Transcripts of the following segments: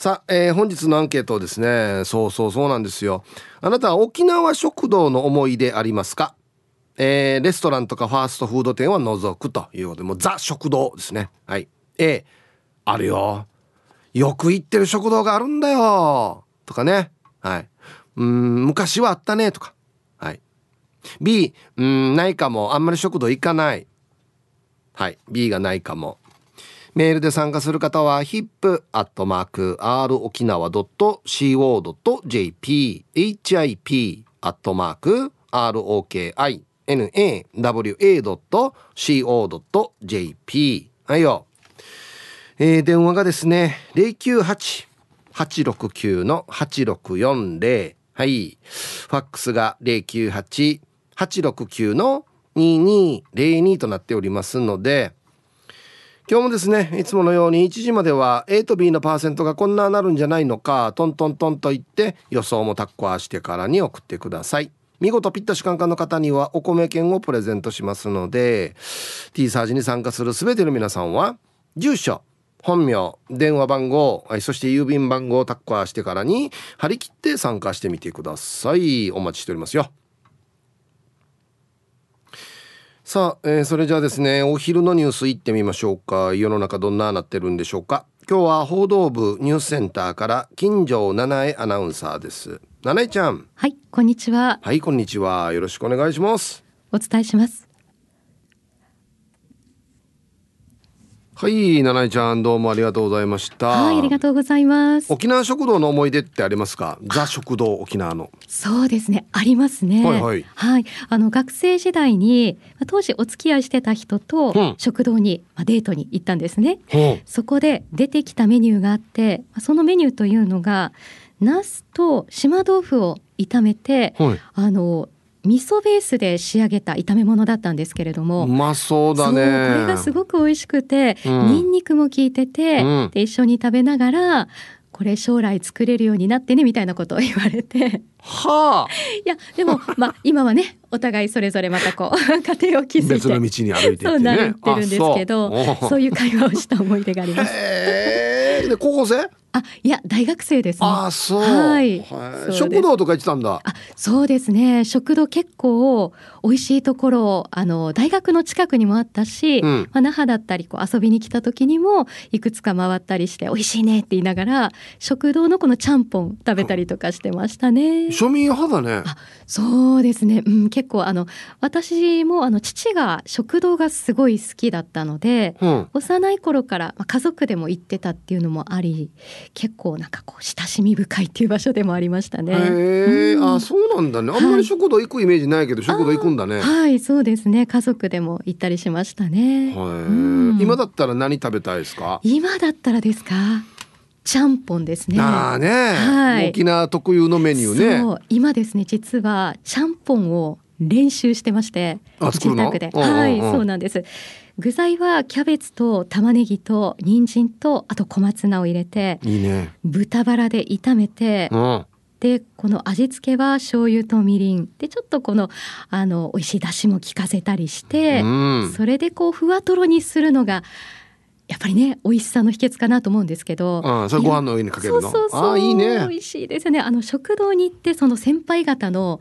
さあ、えー、本日のアンケートですねそうそうそうなんですよ。あなたは沖縄食堂の思い出ありますか？えー、レストランとかファーストフード店は除くということでもうザ食堂ですね。はい。A あるよ。よく行ってる食堂があるんだよ。とかね。はい。うん昔はあったね。とか。はい。B うんないかも。あんまり食堂行かない。はい。B がないかも。メールで参加する方は hip.r 沖縄 .co.jp hip アットマーク ROKINAWA.co.jp はいよ。えー、電話がですね、098-869の8640。はい。ファックスが098-869の2202となっておりますので、今日もですねいつものように1時までは A と B のパーセントがこんななるんじゃないのかトントントンと言って予想もタッコアしてからに送ってください。見事ピッタシカンカンの方にはお米券をプレゼントしますので T サージに参加する全ての皆さんは住所本名電話番号そして郵便番号をタッコアしてからに張り切って参加してみてください。お待ちしておりますよ。さあ、えー、それじゃあですねお昼のニュースいってみましょうか。世の中どんななってるんでしょうか。今日は報道部ニュースセンターから金城七重アナウンサーです。七重ちゃん。はいこんにちは。はいこんにちは。よろしくお願いします。お伝えしますはい七重ちゃんどうもありがとうございました。はいありがとうございます。沖縄食堂の思い出ってありますか？ザ食堂沖縄の。そうですねありますね。はいはい、はい、あの学生時代に当時お付き合いしてた人と食堂に、うん、デートに行ったんですね、う。ん、そこで出てきたメニューがあってそのメニューというのがナスと島豆腐を炒めて、はい、あの味噌ベースで仕上げた炒め物だったんですけれどもうまそうだね。これがすごく美味しくて、うん、ニンニクも効いてて、うん、で一緒に食べながらこれ将来作れるようになってねみたいなことを言われて。はあ。いやでもまあ今はねお互いそれぞれまたこう 家庭を築いて。別の道に歩いていって、ね、そうなってるんですけどそう。いう会話をした思い出があります。で高校生？あいや大学生です、ね、あそう、はい、食堂とか行ってたんだ。あそうですね。食堂結構美味しいところあの大学の近くにもあったし、うん、まあ、那覇だったりこう遊びに来た時にもいくつか回ったりして美味しいねって言いながら食堂のこのちゃんぽん食べたりとかしてましたね。庶民派だね。あそうですね、うん、結構あの私もあの父が食堂がすごい好きだったので、うん、幼い頃から、まあ、家族でも行ってたっていうのもあり結構なんかこう親しみ深いっていう場所でもありましたね。へえ、うん、あそうなんだね。あんまり食堂行くイメージないけど、はい、食堂行くんだね。はいそうですね家族でも行ったりしましたね。うん、今だったら何食べたいですか？今だったらですか？ちゃんぽんですね。あね、はい、沖縄特有のメニューね。今ですね実はちゃんぽんを練習してまして自宅で、はい、そうなんです。具材はキャベツと玉ねぎと人参とあと小松菜を入れていい、ね、豚バラで炒めて、うん、でこの味付けは醤油とみりん。でちょっとこのあの美味しい出汁も効かせたりして、うん、それでこうふわとろにするのがやっぱりね美味しさの秘訣かなと思うんですけど、あそれご飯の上にかけるの？そうそうそう。あいいね。美味しいですね。あの食堂に行ってその先輩方の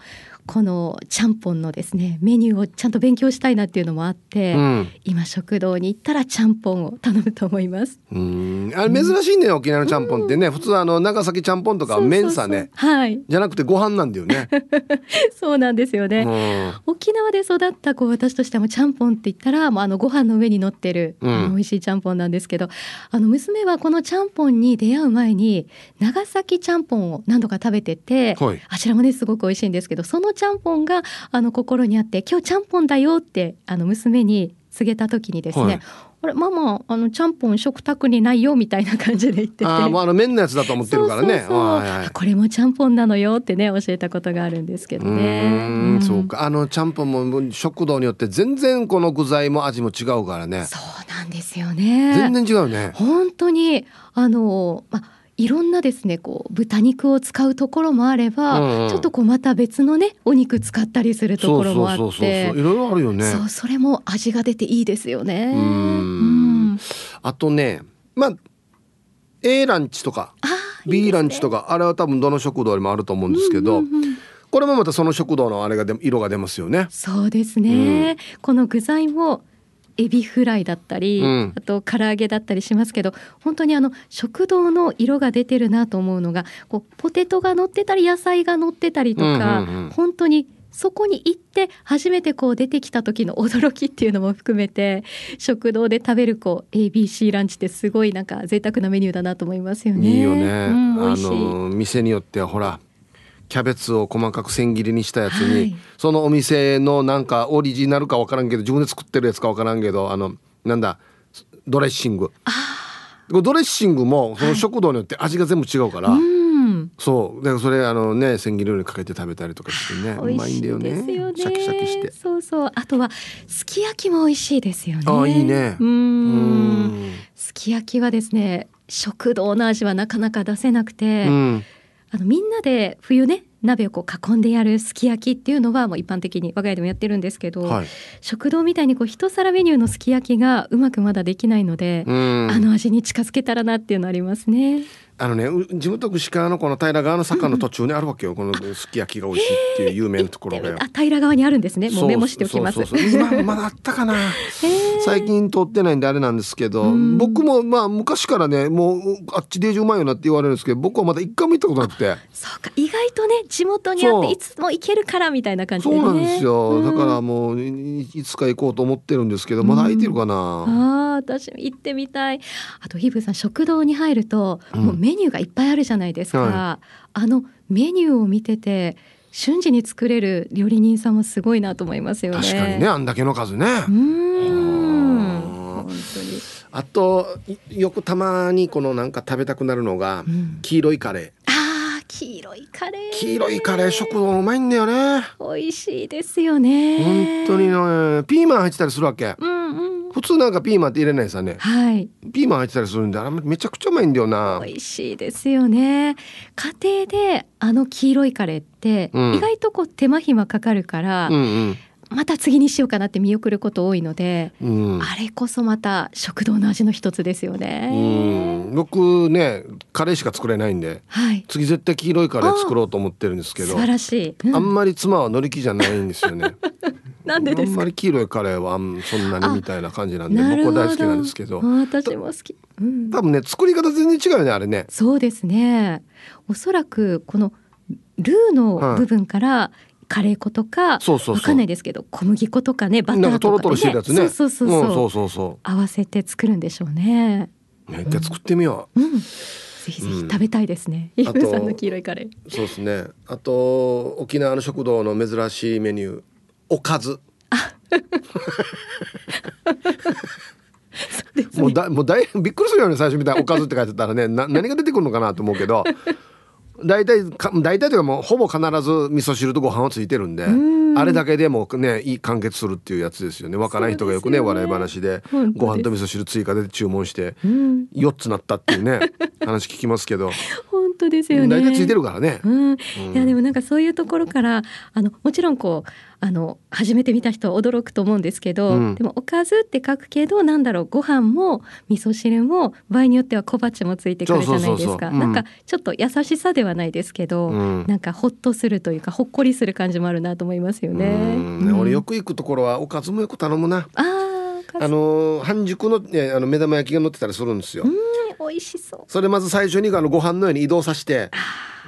このちゃんぽんのですねメニューをちゃんと勉強したいなっていうのもあって、うん、今食堂に行ったらちゃんぽんを頼むと思います。うん。あれ珍しいね、うん、沖縄のちゃんぽんってね、普通あの長崎ちゃんぽんとか麺さね。はい。じゃなくてご飯なんだよね。そうなんですよね、沖縄で育ったこう私としてもちゃんぽんって言ったらもうあのご飯の上に乗ってる、うん、美味しいちゃんぽんなんですけどあの娘はこのちゃんぽんに出会う前に長崎ちゃんぽんを何度か食べてて、はい、あちらもねすごく美味しいんですけどそのちゃんぽんがあの心にあって今日ちゃんぽんだよってあの娘に告げた時にですね、はい。あれママあのちゃんぽん食卓にないよみたいな感じで言ってて。あもうあの麺のやつだと思ってるからね。これもちゃんぽんなのよってね教えたことがあるんですけどね。うんそうか。あのちゃんぽんも食堂によって全然この具材も味も違うからね。そうなんですよね。全然違うね。本当にあのまあいろんなですねこう豚肉を使うところもあれば、うんうん、ちょっとこうまた別のねお肉使ったりするところもあって。いろいろあるよね。そうそれも味が出ていいですよね。うん。あとねまあ A ランチとかあ B ランチとかあれは多分どの食堂にもあると思うんですけど、これもまたその食堂のあれがで色が出ますよね。そうですね、この具材もエビフライだったり、うんあと唐揚げだったりしますけど本当にあの食堂の色が出てるなと思うのがこうポテトが乗ってたり野菜が乗ってたりとか、うんうんうん本当にそこに行って初めてこう出てきた時の驚きっていうのも含めて食堂で食べるこう ABC ランチってすごいなんか贅沢なメニューだなと思いますよね。いいよね。うん、美あ。の店によってはほらキャベツを細かく千切りにしたやつに、はい。そのお店のなんかオリジナルかわからんけど自分で作ってるやつかわからんけどあのなんだドレッシング。これドレッシングもその食堂によって味が全部違うから、うん、そう。だからそれあのね千切りにかけて食べたりとかしてね。う美味しいまいんだよね。シャキシャキして。そうそう。あとはすき焼きも美味しいですよね。あいいね。うん。すき焼きはですね、食堂の味はなかなか出せなくて、うんあのみんなで冬ね。鍋をこう囲んでやるすき焼きっていうのはもう一般的に我が家でもやってるんですけど、はい。食堂みたいにこう一皿メニューのすき焼きがうまくまだできないので、うんあの味に近づけたらなっていうのありますね。あのねう地元串川のこの平川の坂の途中にあるわけよ。このすき焼きが美味しいっていう有名なところが。よ。あ平川にあるんですね。もうメモしておきます。そうそうそう。そう今まだあったかな。最近通ってないんであれなんですけどうん。僕もまあ昔からねもうあっちデージうまいよなって言われるんですけど僕はまだ一回も行ったことなくて。そうか。意外とね地元にあっていつも行けるからみたいな感じでね。そうなんですよ。うん。だからもういいつか行こうと思ってるんですけどまだ空いてるかな。ああ私行ってみたい。あとヒブさん食堂に入ると、うん。もうメニューがいっぱいあるじゃないですか、はあのメニューを見てて瞬時に作れる料理人さんもすごいなと思いますよね。確かにねあんだけの数ね。うーん。本当に、あといよくたまにこのなんか食べたくなるのがうん。黄色いカレー黄色いカレー。黄色いカレー食堂うまいんだよね。美味しいですよね。本当にねピーマン入ってたりするわけ。うんうん。普通なんかピーマンって入れないさね。はい。ピーマン入ってたりするんであれめちゃくちゃうまいんだよな。美味しいですよね。家庭であの黄色いカレーってうん。意外とこう手間暇かかるから、うんまた次にしようかなって見送ること多いので、うん。うんあれこそまた食堂の味の一つですようね。ん。僕ねカレーしか作れないんではい。次絶対黄色いカレー作ろうと思ってるんですけど素晴らしい、うん。あんまり妻は乗り気じゃないんですよね。なんでですか？あんまり黄色いカレーはそんなにみたいな感じなんで僕は大好きなんですけど。あ私も好き、うん、多分ね作り方全然違うよねあれね。そうですね。おそらくこのルーの部分からカレー粉とか、そうそうわかんないですけど小麦粉とかねバターとか、ね、トロトロしてるやつね。そうそうそうそう,、んそうそうそ合わせて作るんでしょうね。うね一回作ってみよう。ん、ぜひぜひ食べたいですね。イあとフさんの黄色いカレー。うそうですね。あと沖縄の食堂の珍しいメニュー。おかず。もうだもうだいびっくりするよね最初みたいなおかずって書いてたらね。な何が出てくるのかなと思うけど大体か大体というかもうほぼ必ず味噌汁とご飯はついてるんでん。あれだけでもねいい完結するっていうやつですよね。わからない人がよくねね。笑い話で。ご飯と味噌汁追加で注文してうん、4つなったっていうね 話聞きますけど。本当ですよね。大体ついてるからね。うん、いやでもなんかそういうところからあのもちろんこうあの初めて見た人は驚くと思うんですけど、うんでもおかずって書くけどなんだろうご飯も味噌汁も場合によっては小鉢もついてくるじゃないですかなんかちょっと優しさではないですけど、うんなんかほっとするというかほっこりする感じもあるなと思いますよね。うん俺よく行くところはおかずもよく頼むな。ああのー半熟の,、ね、あの目玉焼きが乗ってたりするんですよ。うん美味しそう。それまず最初にあのご飯の上に移動させて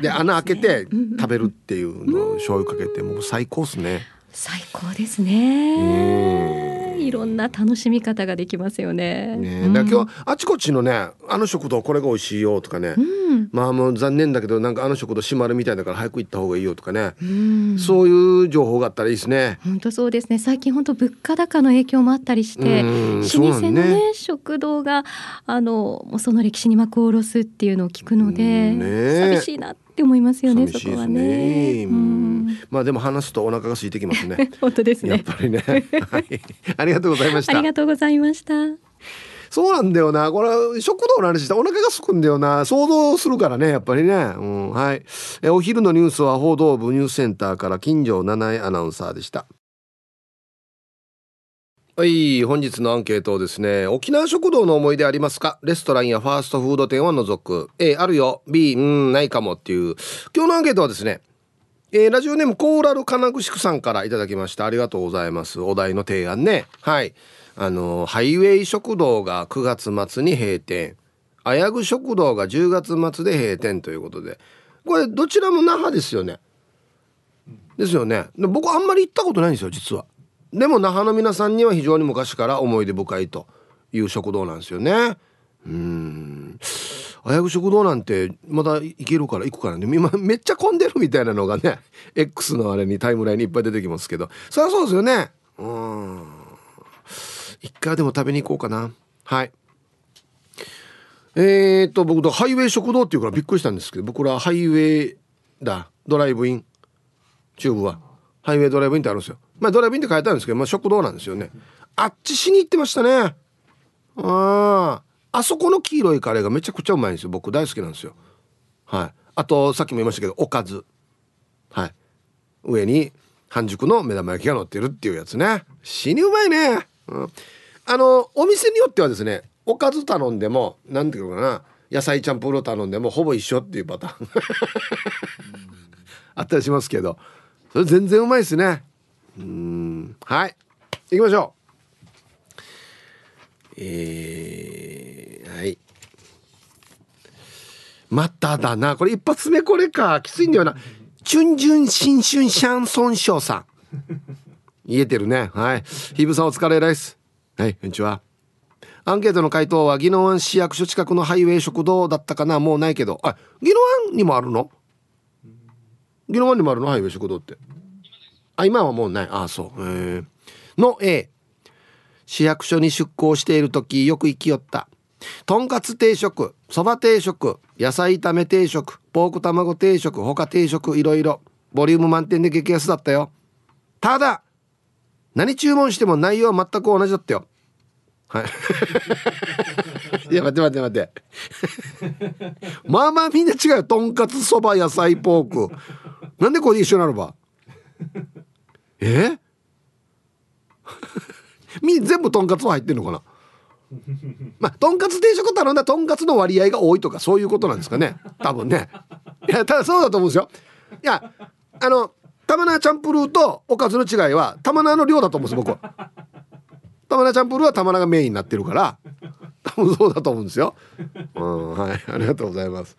で穴開けて食べるっていうのを醤油かけてもう最高っすね。最高ですね。いろんな楽しみ方ができますよね。ねうん。だ今日あちこちのねあの食堂これが美味しいよとかね、うん。まあもう残念だけどなんかあの食堂閉まるみたいだから早く行った方がいいよとかね、うん。そういう情報があったらいいですね。本当そうですね。最近本当物価高の影響もあったりしてうん。老舗のねね。食堂があのその歴史に幕を下ろすっていうのを聞くので、うん。ね寂しいなって思いますよね寂しいですそこはね。ね。うまあでも話すとお腹が空いてきますね。本当ですやっね。ぱりね。はい。ありがとうございましたあり。がとうございました。そうなんだよな。これ食堂の話したらお腹が空くんだよな。想像するからね、やっぱりね。うん、はい。えお昼のニュースは報道部ニュースセンターから金城七重アナウンサーでした。はい本日のアンケートですね沖縄食堂の思い出ありますか？レストランやファーストフード店は除く。A あるよ。B うんないかも。っていう。今日のアンケートはですねえー、ラジオネームコーラル金具宿さんからいただきました。ありがとうございます。お題の提案ね。はい。あのハイウェイ食堂が9月末に閉店。あやぐ食堂が10月末で閉店ということで。これどちらも那覇ですよね。ですよね。僕あんまり行ったことないんですよ実は。でも那覇の皆さんには非常に昔から思い出深いという食堂なんですよね。うん。あやぐ食堂なんてまだ行けるから行くからね。今めっちゃ混んでるみたいなのがね X のあれにタイムラインにいっぱい出てきますけど。そりゃそうですよね。うん。一回でも食べに行こうかな。はい。えー、っと僕ハイウェイ食堂っていうからびっくりしたんですけど僕らハイウェイだ。ドライブイン。チューブは。ハイウェイドライブインってあるんですよ。まあドライブインって書いてあるんですけど、まあ、食堂なんですよね。あっちしに行ってましたね。あああそこの黄色いカレーがめちゃくちゃうまいんですよ。僕大好きなんですよ。はい。あとさっきも言いましたけどおかず。はい。上に半熟の目玉焼きが乗ってるっていうやつね。死にうまいね、うん、あのお店によってはですねおかず頼んでも何ていうのかな。野菜チャンプルー頼んでもほぼ一緒っていうパターン。あったりしますけど。それ全然うまいですね。うん。はい。行きましょう。えー、はい。まただな。これ一発目これか。きついんだよな。チュンジュン新春シャンソンショーさん。言えてるね。はい。ヒブさんお疲れです。はいこんにちは。アンケートの回答は宜野湾市役所近くのハイウェイ食堂だったかな。もうないけど。あ宜野湾にもあるの？宜野湾にもあるの？ハイウェイ食堂って。あ今はもうない。あそう。の A 市役所に出向している時よく行きよった。とんかつ定食そば定食野菜炒め定食ポーク卵定食他定食いろいろ。ボリューム満点で激安だったよ。ただ何注文しても内容は全く同じだったよ。はい。いや待って待って待って。まあまあみんな違うよ。とんかつそば野菜ポーク。なんでこれ一緒なのば？え？み全部とんかつは入ってんのかな？まあとんかつ定食頼んだとんかつの割合が多いとかそういうことなんですかね。多分ね。いやただそうだと思うんですよ。いやあの玉菜チャンプルーとおかずの違いは玉菜の量だと思うんです僕は。玉菜チャンプルーは玉菜がメインになってるから。多分そうだと思うんですよ。うんはい。ありがとうございます。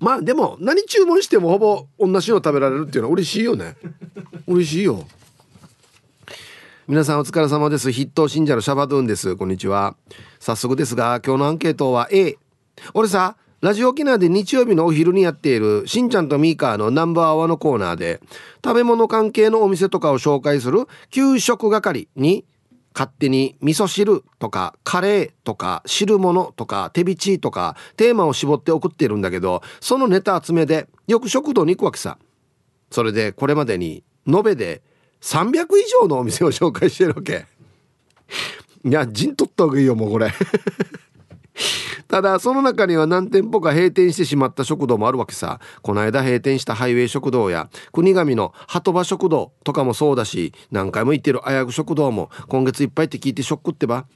まあでも何注文してもほぼ同じの食べられるっていうのは嬉しいよね。嬉しいよ。皆さんお疲れ様です。筆頭信者のシャバドゥンです。こんにちは。早速ですが今日のアンケートは A 俺さラジオ沖縄で日曜日のお昼にやっているしんちゃんとミーカーのナンバーワンのコーナーで食べ物関係のお店とかを紹介する給食係に勝手に味噌汁とかカレーとか汁物とか手びちとかテーマを絞って送ってるんだけどそのネタ集めでよく食堂に行くわけさ。それでこれまでに延べで300以上のお店を紹介してるわけ。いや陣取った方がいいよもうこれ。ただその中には何店舗か閉店してしまった食堂もあるわけさ。この間閉店したハイウェイ食堂や国神の鳩場食堂とかもそうだし何回も行ってるあやぐ食堂も今月いっぱいって聞いてショックってば。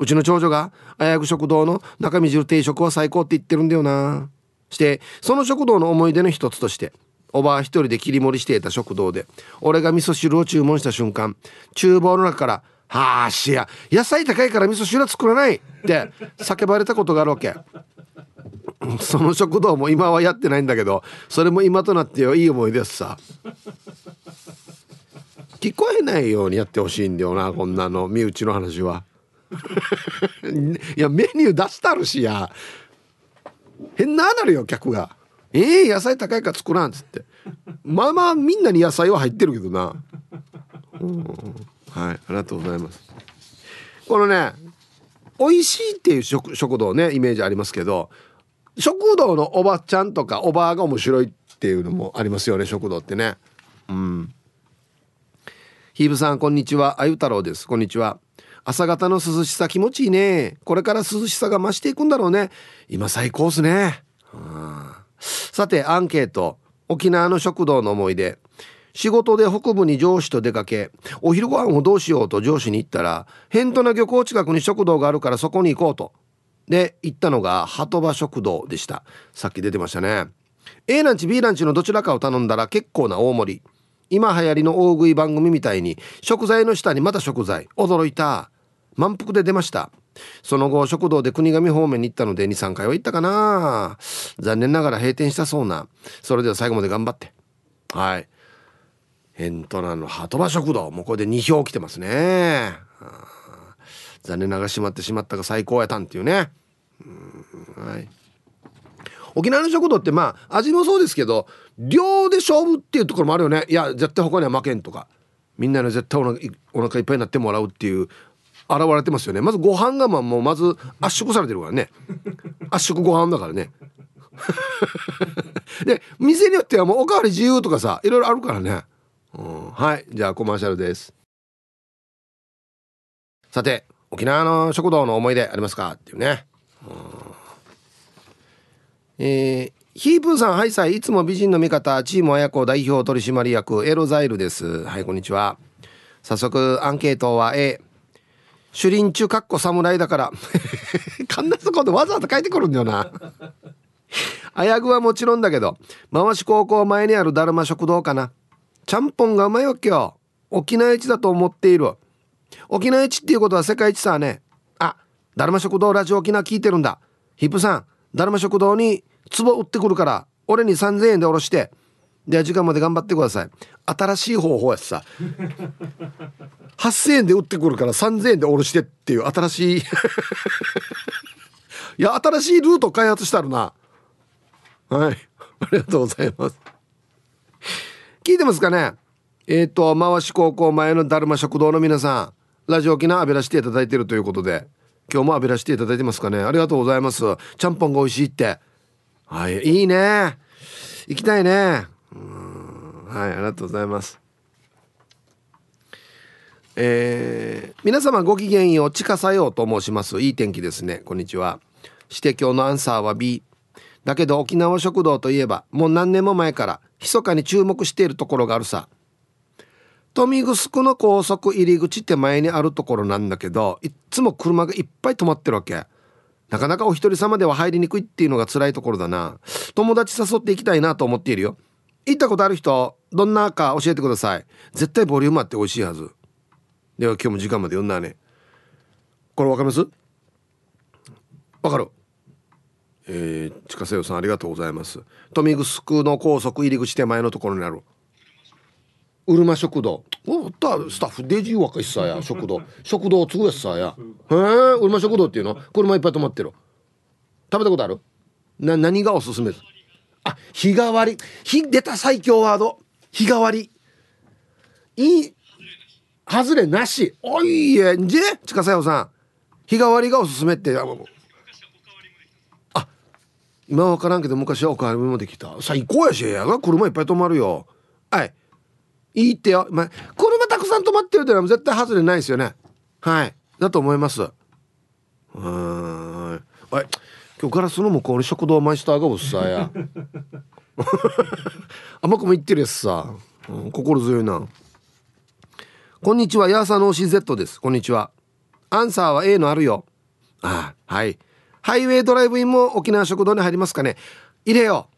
うちの長女があやぐ食堂の中身汁定食は最高って言ってるんだよな。してその食堂の思い出の一つとしておばあ一人で切り盛りしていた食堂で俺が味噌汁を注文した瞬間厨房の中からはあしや。野菜高いから味噌汁は作らない。って叫ばれたことがあるわけ。その食堂も今はやってないんだけどそれも今となってよいい思い出すさ。聞こえないようにやってほしいんだよなこんなの。身内の話は。いやメニュー出したるしや。変ななるよ客が「ええー、野菜高いから作らん」っつって。まあまあみんなに野菜は入ってるけどな、うん。はいありがとうございます。このね美味しいっていう食食堂ねイメージありますけど食堂のおばちゃんとかおばあが面白いっていうのもありますよね食堂ってね。うん。ヒーブさんこんにちは。あゆ太郎です。こんにちは。朝方の涼しさ気持ちいいね。これから涼しさが増していくんだろうね。今最高っすね、さてアンケート。沖縄の食堂の思い出。仕事で北部に上司と出かけお昼ご飯をどうしようと上司に言ったら辺土名漁港近くに食堂があるからそこに行こうと。で行ったのが鳩場食堂でした。さっき出てましたね。A ランチ B ランチのどちらかを頼んだら結構な大盛り。今流行りの大食い番組みたいに食材の下にまた食材。驚いた。満腹で出ました。その後食堂で国頭方面に行ったので23回は行ったかな。残念ながら閉店したそうな。それでは最後まで頑張って。はい。エントラの鳩場食堂。もうこれで2票来てますね。残念ながら閉まってしまったが最高やたんっていうね。はい。沖縄の食堂ってまあ味もそうですけど量で勝負っていうところもあるよね。いや絶対他には負けんとか。みんなに絶対お腹お腹いっぱいになってもらうっていう現れてますよね。まずご飯がまあもうまず圧縮されてるからね。圧縮ご飯だからね。で店によってはもうおかわり自由とかさいろいろあるからね、うん、はい。じゃあコマーシャルです。さて沖縄の食堂の思い出ありますか？っていうね、うん、えー、ヒープーさん、ハイサイ、いつも美人の味方、チーム親子代表取締役、エロザイルです。はい、こんにちは。早速、アンケートは A。主林中かっこ侍だから。かんなそこでわざわざ書いてくるんだよな。あやぐはもちろんだけど回し高校前にあるだるま食堂かな。ちゃんぽんがうまいわけよ。沖縄一だと思っている。沖縄一っていうことは世界一さね。あだるま食堂ラジオ沖縄聞いてるんだ。ヒップさんだるま食堂に壺売ってくるから俺に3000円でおろして。では時間まで頑張ってください。新しい方法やさ。8000円で売ってくるから3000円でおろしてっていう新しい。いや新しいルート開発してあるな。はい。ありがとうございます聞いてますかね？えっ、ー、と回し高校前のだるま食堂の皆さんラジオ沖縄浴びらしていただいているということで今日も浴びらしていただいてますかね？ありがとうございます。ちゃんぽんが美味しいって。はいいいね。行きたいね。はいありがとうございます。えー、皆様ごきげんよう地下作用と申します。いい天気ですね。こんにちは。して今日のアンサーは B だけど沖縄食堂といえばもう何年も前から密かに注目しているところがあるさ。豊見城の高速入り口って前にあるところなんだけどいっつも車がいっぱい止まってるわけ。なかなかお一人様では入りにくいっていうのが辛いところだな。友達誘っていきたいなと思っているよ。行ったことある人どんなか教えてください。絶対ボリュームあって美味しいはず。では今日も時間まで読んだね。これわかります？わかる。えー、近瀬よさんありがとうございます。豊見城の高速入り口手前のところにある。うるま食堂。おったスタッフデジー若いさや 食堂。食堂つぐやさや。へえうるま食堂っていうの？車いっぱい止まってる。食べたことある？な何がおすすめあ日替わり。日出た最強ワード。日替わり。いい外れなし。おいえんじ近さよさん。日替わりがおすすめって。あ今は分からんけど昔はおかわりもできた。最高やしやが車いっぱい止まるよ。はい。いいってよ、まあ、車たくさん止まってるってのは絶対外れないですよね。はい。だと思います。はい。はい。今日ガラスの向こうに食堂マイスターがおっさや。あまくも言ってるやつさ、うん、心強いな。こんにちは。ヤーサノーシ Z です。こんにちは。アンサーは A のあるよ。あはい。ハイウェイドライブインも沖縄食堂に入りますかね。入れよ。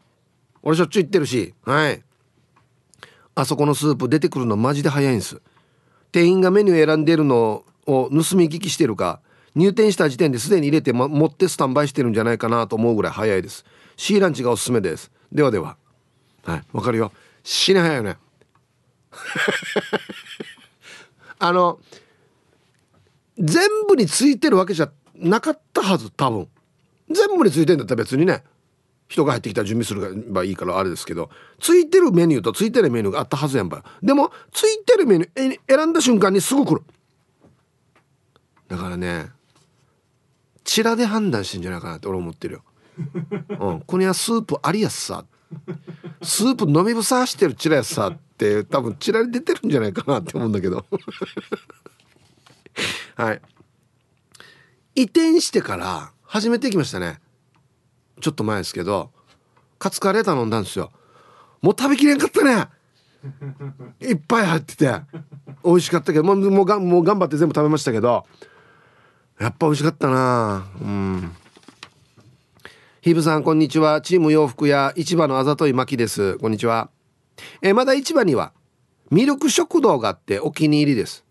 俺しょっちゅう行ってるし。はい。あそこのスープ出てくるのマジで早いんです。店員がメニュー選んでるのを盗み聞きしてるか。入店した時点ですでに入れて、ま、持ってスタンバイしてるんじゃないかなと思うぐらい早いです。C ランチがおすすめです。ではでは。はい。わかるよ。死に早いよね。あの全部についてるわけじゃなかったはず多分。全部についてんだったら別にね。人が入ってきたら準備すればいいからあれですけど。ついてるメニューとついてるメニューがあったはずやんばでもついてるメニュー選んだ瞬間にすぐ来る。だからねチラで判断してんじゃないかなって俺思ってるよ。うん、ここにはスープありやすさ。スープ飲みぶさしてるチラやさ。って多分チラに出てるんじゃないかなって思うんだけど。はい。移転してから初めてきましたね。ちょっと前ですけどカツカレー頼んだんですよ。もう食べきれんかったね。いっぱい入ってて美味しかったけどもうもうがもう頑張って全部食べましたけどやっぱ美味しかったな。うん。ヒブさんこんにちは。チーム洋服屋市場のあざといまきです。こんにちは。えまだ市場にはミルク食堂があってお気に入りです。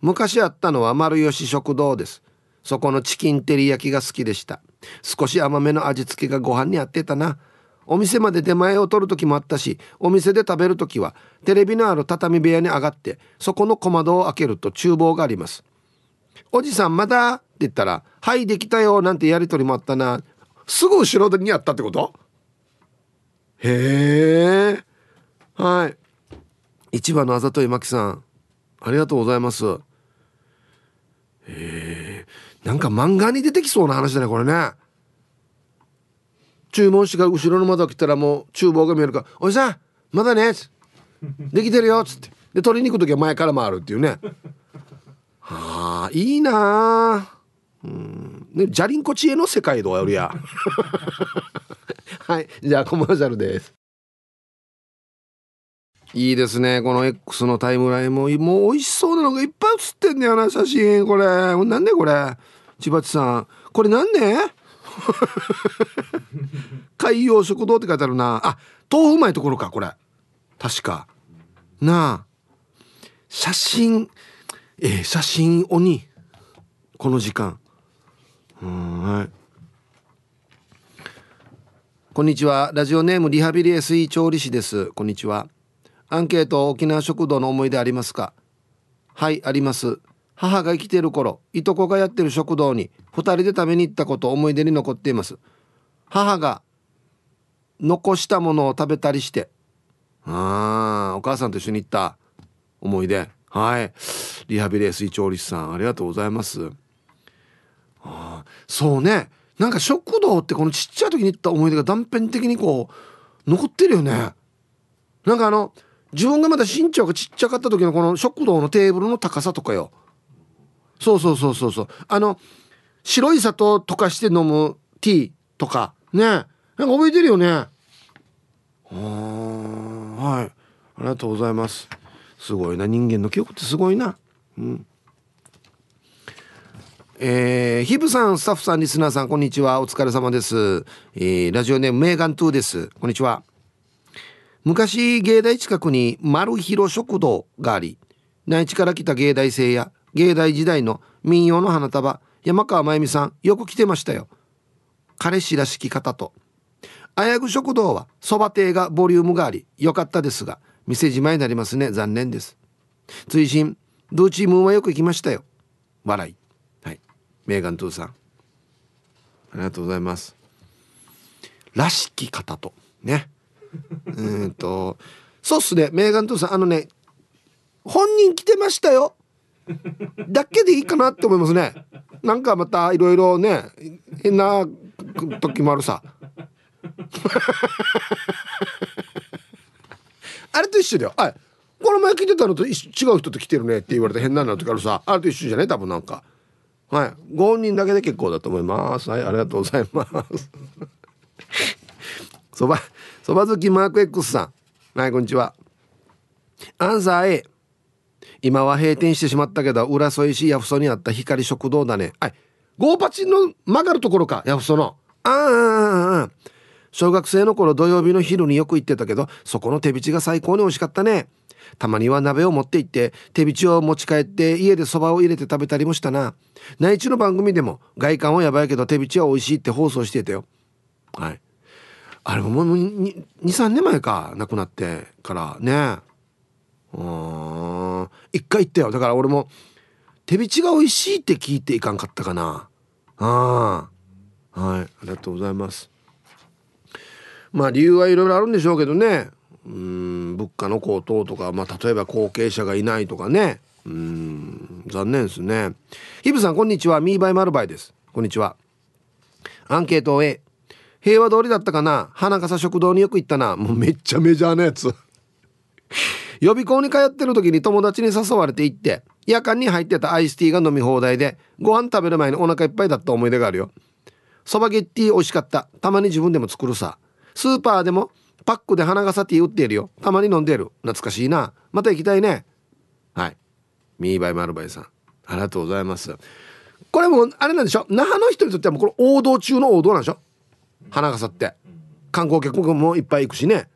昔あったのは丸吉食堂です。そこのチキン照り焼きが好きでした。少し甘めの味付けがご飯に合ってたな。お店まで出前を取る時もあったしお店で食べる時はテレビのある畳部屋に上がってそこの小窓を開けると厨房がありますおじさんまだ？って言ったら「はいできたよ」なんてやり取りもあったな。すぐ後ろにあったってこと？へえ。はい。市場のあざといまきさんありがとうございます。へえ。なんか漫画に出てきそうな話だねこれね。注文しが後ろの窓来たらもう厨房が見えるから「おじさんまだね」できてるよ」っつって。で取りに行く時は前から回るっていうね。はあいいなうん。ねじゃりんこ知恵の世界どうやるやはい。じゃあコマーシャルです。いいですね。この X のタイムラインももう美味しそうなのがいっぱい写ってんだよな写真。これ。なんでこれ？千葉地さんこれなんで？海洋食堂って書いてあるな。あ豆腐うまいところかこれ。確か。なあ。写真。えー、写真鬼。この時間。はい。こんにちは。ラジオネームリハビリエスイ調理師です。こんにちは。アンケート沖縄食堂の思い出ありますか？はいあります。母が生きてる頃いとこがやってる食堂に2人で食べに行ったこと思い出に残っています。母が残したものを食べたりしてああお母さんと一緒に行った思い出。はい。リハビリエス調理師さんありがとうございます。あそうね。なんか食堂ってこのちっちゃい時に行った思い出が断片的にこう残ってるよね。なんかあの自分がまだ身長がちっちゃかった時のこの食堂のテーブルの高さとかよ。そうそうそうそうそう。あの白い砂糖溶かして飲むティーとか。ね。なんか覚えてるよね。はい。ありがとうございます。すごいな。人間の記憶ってすごいな。うん。えー、ヒブさんスタッフさんリスナーさんこんにちは。お疲れ様です、えー、ラジオネームメーガントゥーです。こんにちは。昔芸大近くに丸広食堂があり内地から来た芸大生や芸大時代の民謡の花束。山川真由美さんよく来てましたよ。彼氏らしき方と。綾具食堂はそば亭がボリュームがあり良かったですが店じまいになりますね。残念です。追伸ドゥーチームはよく行きましたよ。笑い。はい。メーガントゥーさん。ありがとうございます。らしき方と。ね。う んとそうっすね。メーガントゥーさんあのね本人来てましたよ。だけでいいかなって思いますね。なんかまたいろいろね変な時もあるさ。あれと一緒だよ。はいこの前来てたのと違う人と来てるねって言われて変なのとかあるさ。あれと一緒じゃね多分なんか。はい。ご本人だけで結構だと思います。はい。ありがとうございます。そばそば好きマーク X さん。はいこんにちは。アンサー A 今は閉店してしまったけど浦添市ヤフソにあった光食堂だね。はいゴーパチンの曲がるところかヤフソの。ああああ小学生の頃土曜日の昼によく行ってたけどそこの手びちが最高に美味しかったね。たまには鍋を持って行って手びちを持ち帰って家でそばを入れて食べたりもしたな。内地の番組でも外観はやばいけど手びちは美味しいって放送してたよ。はい。あれももう23年前か亡くなってからね。うん。一回行ったよ。だから俺も手びちが美味しいって聞いていかんかったかな。ああはい。ありがとうございます。まあ理由はいろいろあるんでしょうけどね。うん。物価の高騰とか、まあ、例えば後継者がいないとかね。うん。残念ですね。ヒブさんこんにちは。ミーバイマルバイです。こんにちは。アンケート A 平和通りだったかな？花笠食堂によく行ったな。もうめっちゃメジャーなやつ。予備校に通ってる時に友達に誘われて行って夜間に入ってたアイスティーが飲み放題でご飯食べる前にお腹いっぱいだった思い出があるよ。そばゲッティ美味しかった。たまに自分でも作るさ。スーパーでもパックで花笠ティー売っているよ。たまに飲んでる。懐かしいな。また行きたいね。はい。ミーバイマルバイさん。ありがとうございます。これもあれなんでしょ？那覇の人にとってはもうこれ王道中の王道なんでしょ？花笠って。観光客もいっぱい行くしね。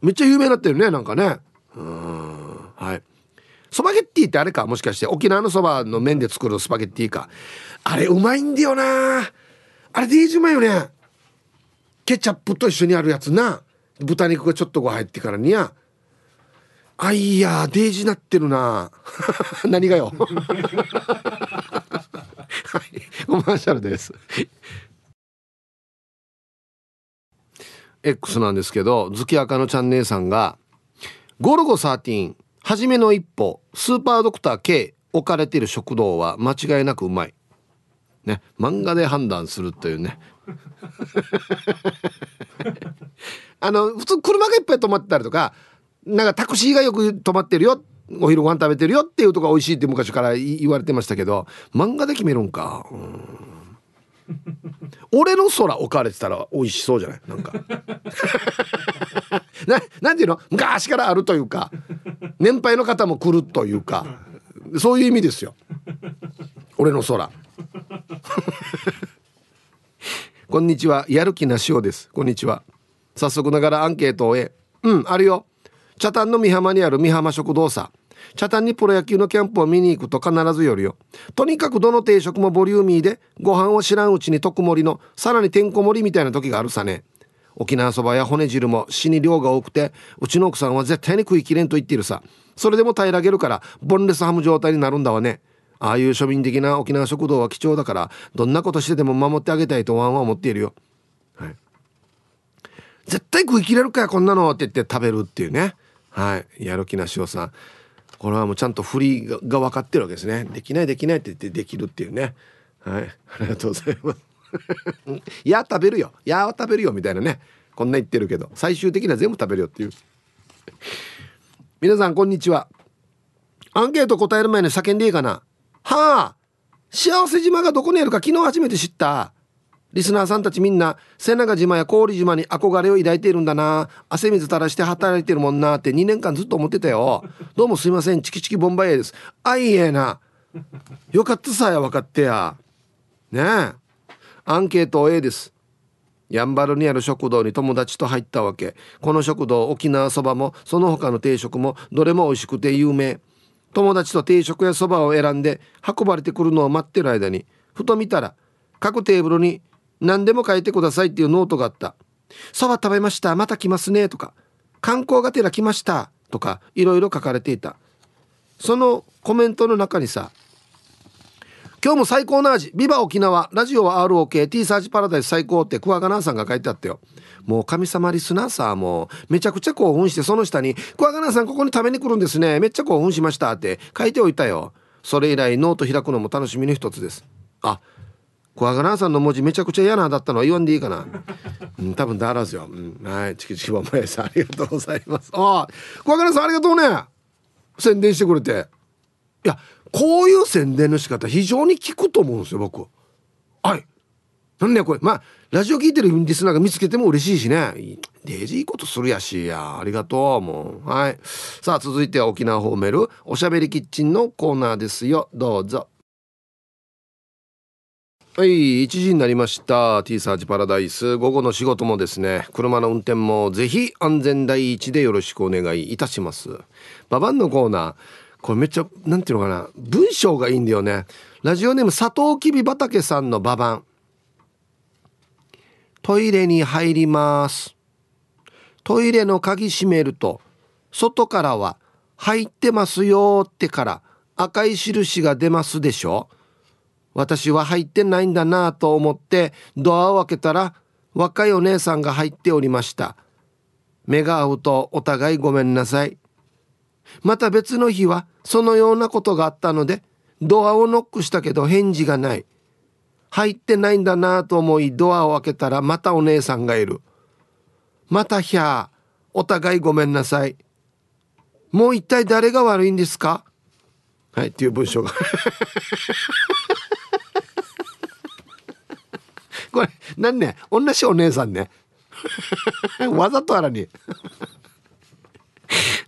めっちゃ有名になってるねなんかね。うん。はい。スパゲッティってあれか？もしかして。沖縄のそばの麺で作るスパゲッティか。あれうまいんだよな。あれデージうまいよね。ケチャップと一緒にあるやつな。豚肉がちょっとこう入ってからにやあいやデージなってるな。何がよ。はい。コマーシャルです。X なんですけど月赤のチャンネルさんが「ゴルゴ13初めの一歩スーパードクター K 置かれている食堂は間違いなくうまい」ね漫画で判断するというね。あの普通車がいっぱい止まってたりとかなんかタクシーがよく止まってるよお昼ご飯食べてるよっていうとこが美味しいって昔から言われてましたけど漫画で決めるんか。うん。俺の空置かれてたら美味しそうじゃない？なんか。ななんていうの？昔からあるというか年配の方も来るというかそういう意味ですよ。俺の空。こんにちは。やる気なしおです。こんにちは。早速ながらアンケートを終えうんあるよ。茶炭の美浜にある美浜食堂さ。茶炭にプロ野球のキャンプを見に行くと必ず寄るよ。とにかくどの定食もボリューミーでご飯を知らんうちに特盛りのさらにてんこ盛りみたいな時があるさね。沖縄そばや骨汁も死に量が多くてうちの奥さんは絶対に食いきれんと言ってるさ。それでも平らげるからボンレスハム状態になるんだわね。ああいう庶民的な沖縄食堂は貴重だからどんなことしてでも守ってあげたいとワンは思っているよ、はい、絶対食い切れるかよこんなのって言って食べるっていうね。はい。やる気なしおさん。これはもうちゃんと振りが分かってるわけですね。できないできないって言ってできるっていうね。はい。ありがとうございます。いや食べるよ。いや食べるよみたいなね。こんな言ってるけど。最終的には全部食べるよっていう。皆さんこんにちは。アンケート答える前に叫んでいいかな？はあ。幸せ島がどこにあるか昨日初めて知った。リスナーさんたちみんな瀬長島や郡島に憧れを抱いているんだな。汗水垂らして働いてるもんなって2年間ずっと思ってたよ。どうもすいません。チキチキボンバイエです。あいえな。よかったさや分かってや。ねえ。アンケート A です。やんばるにある食堂に友達と入ったわけ。この食堂沖縄そばもその他の定食もどれも美味しくて有名。友達と定食やそばを選んで運ばれてくるのを待ってる間にふと見たら各テーブルに何でも書いてくださいっていうノートがあった「そば食べました。また来ますね」とか「観光がてら来ました」とかいろいろ書かれていた。そのコメントの中にさ今日も最高の味。ビバ沖縄。ラジオは ROK T サージパラダイス最高ってクワガナーさんが書いてあったよ。もう神様リスナーさもう。めちゃくちゃ興奮してその下に「クワガナーさんここに食べに来るんですね。めっちゃ興奮しました」って書いておいたよ。それ以来ノート開くのも楽しみの一つです。あクワガナーさんの文字めちゃくちゃ嫌なだったのは言わんでいいかな、うん、多分だらずよ、うん、はい。チキチキボンバイさんありがとうございます。あクワガナーさんありがとうね。宣伝してくれて。いやこういう宣伝の仕方非常に効くと思うんですよ僕。はい。なんでこれまあラジオ聞いてるリスナーが見つけても嬉しいしね。デジいいことするやし。やありがとうもう。はい。さあ続いては沖縄ホーメル。おしゃべりキッチンのコーナーですよ。どうぞ。はい1時になりました。T サージパラダイス。午後の仕事もですね車の運転もぜひ安全第一でよろしくお願いいたします。ババンのコーナー。これめっちゃなんていうのかな。文章がいいんだよね。ラジオネーム佐藤きび畑さんのババン。トイレに入ります。トイレの鍵閉めると外からは入ってますよってから赤い印が出ますでしょ。私は入ってないんだなぁと思ってドアを開けたら若いお姉さんが入っておりました。目が合うとお互いごめんなさい。また別の日はそのようなことがあったのでドアをノックしたけど返事がない。入ってないんだなぁと思いドアを開けたらまたお姉さんがいる。またひゃーお互いごめんなさい。もう一体誰が悪いんですか？はいっていう文章が。これ何ね同じお姉さんね わざとあらに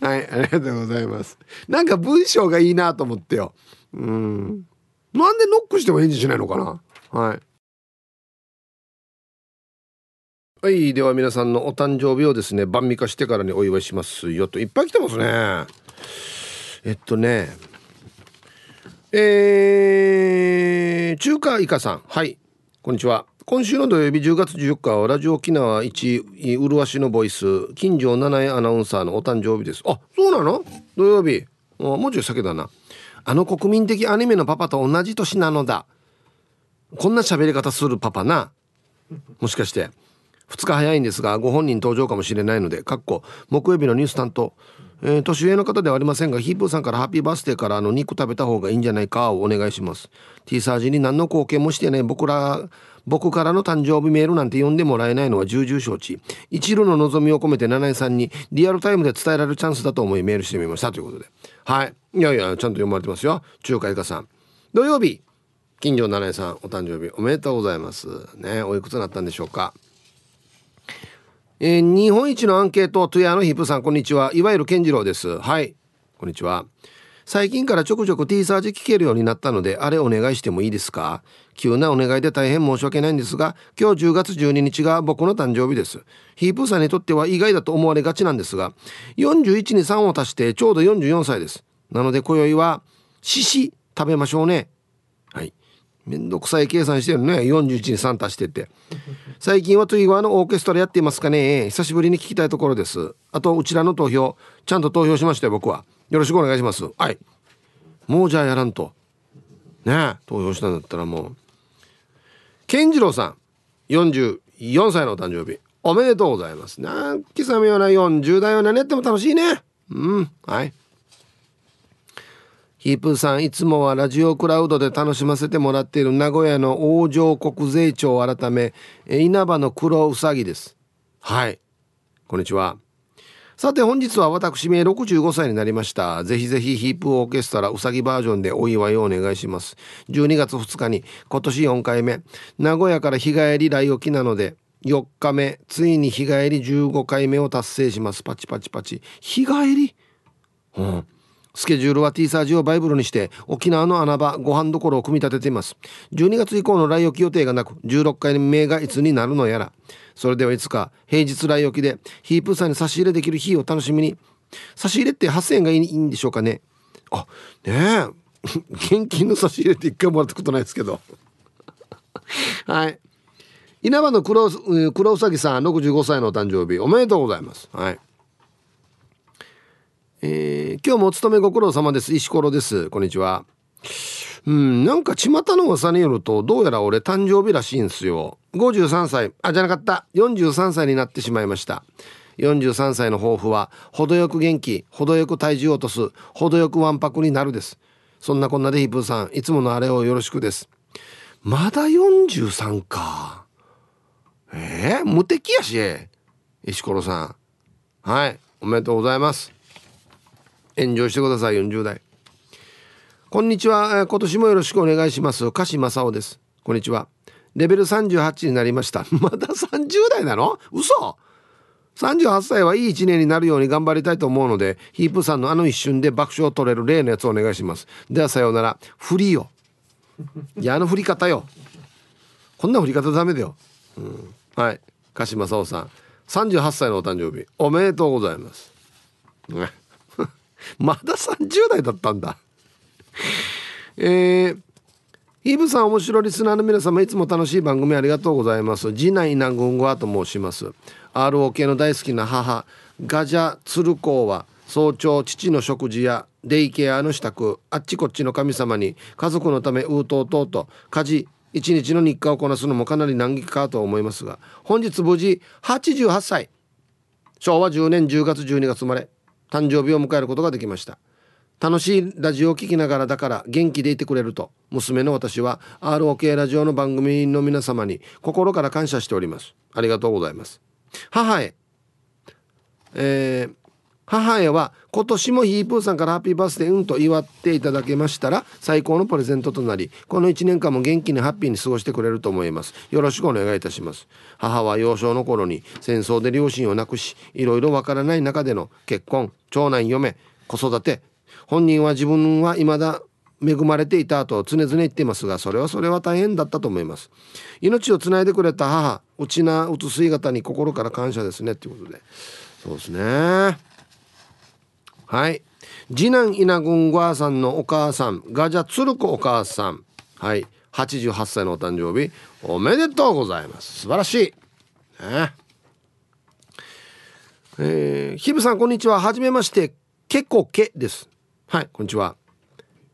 はいありがとうございますなんか文章がいいなと思ってようんなんでノックしても返事しないのかな？はいはい。では皆さんのお誕生日をですね、晩味化してからにお祝いしますよと。いっぱい来てますね。えっとね。えー、中華イカさん。はい。こんにちは。今週の土曜日10月14日はラジオ沖縄一麗しのボイス金城七重アナウンサーのお誕生日です。あそうなの？土曜日。もうちょい先だな。あの国民的アニメのパパと同じ年なのだ。こんな喋り方するパパな。もしかして。2日早いんですがご本人登場かもしれないのでかっこ木曜日のニュース担当。えー、年上の方ではありませんがヒープーさんからハッピーバースデーからあの肉食べた方がいいんじゃないかをお願いします。T サージに何の貢献もしてない僕ら僕からの誕生日メールなんて読んでもらえないのは重々承知。一縷の望みを込めて七重さんにリアルタイムで伝えられるチャンスだと思いメールしてみました。ということで。はい。いやいやちゃんと読まれてますよ。中華以下さん。土曜日。金城七重さんお誕生日おめでとうございます。ねおいくつになったんでしょうか。えー、日本一のアンケートトゥヤのヒップさんこんにちは。いわゆる健次郎です。はい。こんにちは。最近からちょくちょく T サージ聞けるようになったのであれお願いしてもいいですか？急なお願いで大変申し訳ないんですが今日10月12日が僕の誕生日です。ヒープーさんにとっては意外だと思われがちなんですが41に3を足してちょうど44歳です。なので今宵は獅子食べましょうね。はい。めんどくさい計算してるね。41に3足してって。最近はトゥイガーのオーケストラやっていますかね。久しぶりに聞きたいところです。あとうちらの投票。ちゃんと投票しましたよ僕は。よろしくお願いします。はい。もうじゃあやらんと。ね投票したんだったらもう。健次郎さん。44歳のお誕生日。おめでとうございます。なん刻みような40代は何やっても楽しいね。うん。はい。ヒープーさんいつもはラジオクラウドで楽しませてもらっている名古屋の王城国税庁改め稲葉の黒うさぎです。はい。こんにちは。さて本日は私名65歳になりました。ぜひぜひヒープオーケストラうさぎバージョンでお祝いをお願いします。12月2日に今年4回目。名古屋から日帰り来沖なので4日目。ついに日帰り15回目を達成します。パチパチパチ。日帰り？うん。スケジュールは T サージをバイブルにして沖縄の穴場ご飯どころを組み立てています。12月以降の来沖予定がなく16回目がいつになるのやら。それではいつか平日来沖でヒープーさんに差し入れできる日を楽しみに。差し入れって8000円がいいんでしょうかね。あねえ。現金の差し入れって一回もらったことないですけど。はい。稲葉の黒黒うさぎさん65歳のお誕生日おめでとうございます。はい。えー、今日もお勤めご苦労様です。石ころです。こんにちは。うんなんか巷の噂によるとどうやら俺誕生日らしいんすよ。53歳。あじゃなかった。43歳になってしまいました。43歳の抱負は程よく元気程よく体重を落とす程よくわんぱくになるです。そんなこんなでヒープーさんいつものあれをよろしくです。まだ43か。えー、無敵やし。石ころさん。はいおめでとうございます。エンジョイしてください40代こんにちは。今年もよろしくお願いします。鹿島正夫です。こんにちは。レベル38になりました。まだ30代なの？嘘。38歳はいい1年になるように頑張りたいと思うのでヒープさんのあの一瞬で爆笑を取れる例のやつをお願いします。ではさようなら。振りよ。いやあの振り方よ。こんな振り方ダメだよ、うん、はい。鹿島正夫さん。38歳のお誕生日。おめでとうございます。ねまだ30代だったんだ。えー、イブさん面白いリスナーの皆様いつも楽しい番組ありがとうございます。次男ナグンゴアと申します。ROK の大好きな母ガジャツルコーは早朝父の食事やデイケアの支度。あっちこっちの神様に家族のためうとうとうと家事一日の日課をこなすのもかなり難儀かと思いますが本日無事88歳。昭和10年10月12月生まれ。誕生日を迎えることができました。楽しいラジオを聴きながらだから元気でいてくれると娘の私は ROK ラジオの番組の皆様に心から感謝しております。ありがとうございます。母へ。えー、母親は今年もヒープーさんからハッピーバースデーうんと祝っていただけましたら最高のプレゼントとなりこの1年間も元気にハッピーに過ごしてくれると思います。よろしくお願いいたします。母は幼少の頃に戦争で両親を亡くしいろいろわからない中での結婚長男嫁。子育て本人は自分は未だ恵まれていたと常々言っていますがそれはそれは大変だったと思います。命をつないでくれた母内なうつ姿に心から感謝ですね。っていうことでそうですね。はい。次男稲郡ごさんのお母さんガジャツルコお母さん。はい。88歳のお誕生日おめでとうございます。素晴らしい。ね。えー、ひぶさんこんにちは。はじめまして。けこけです。はいこんにちは。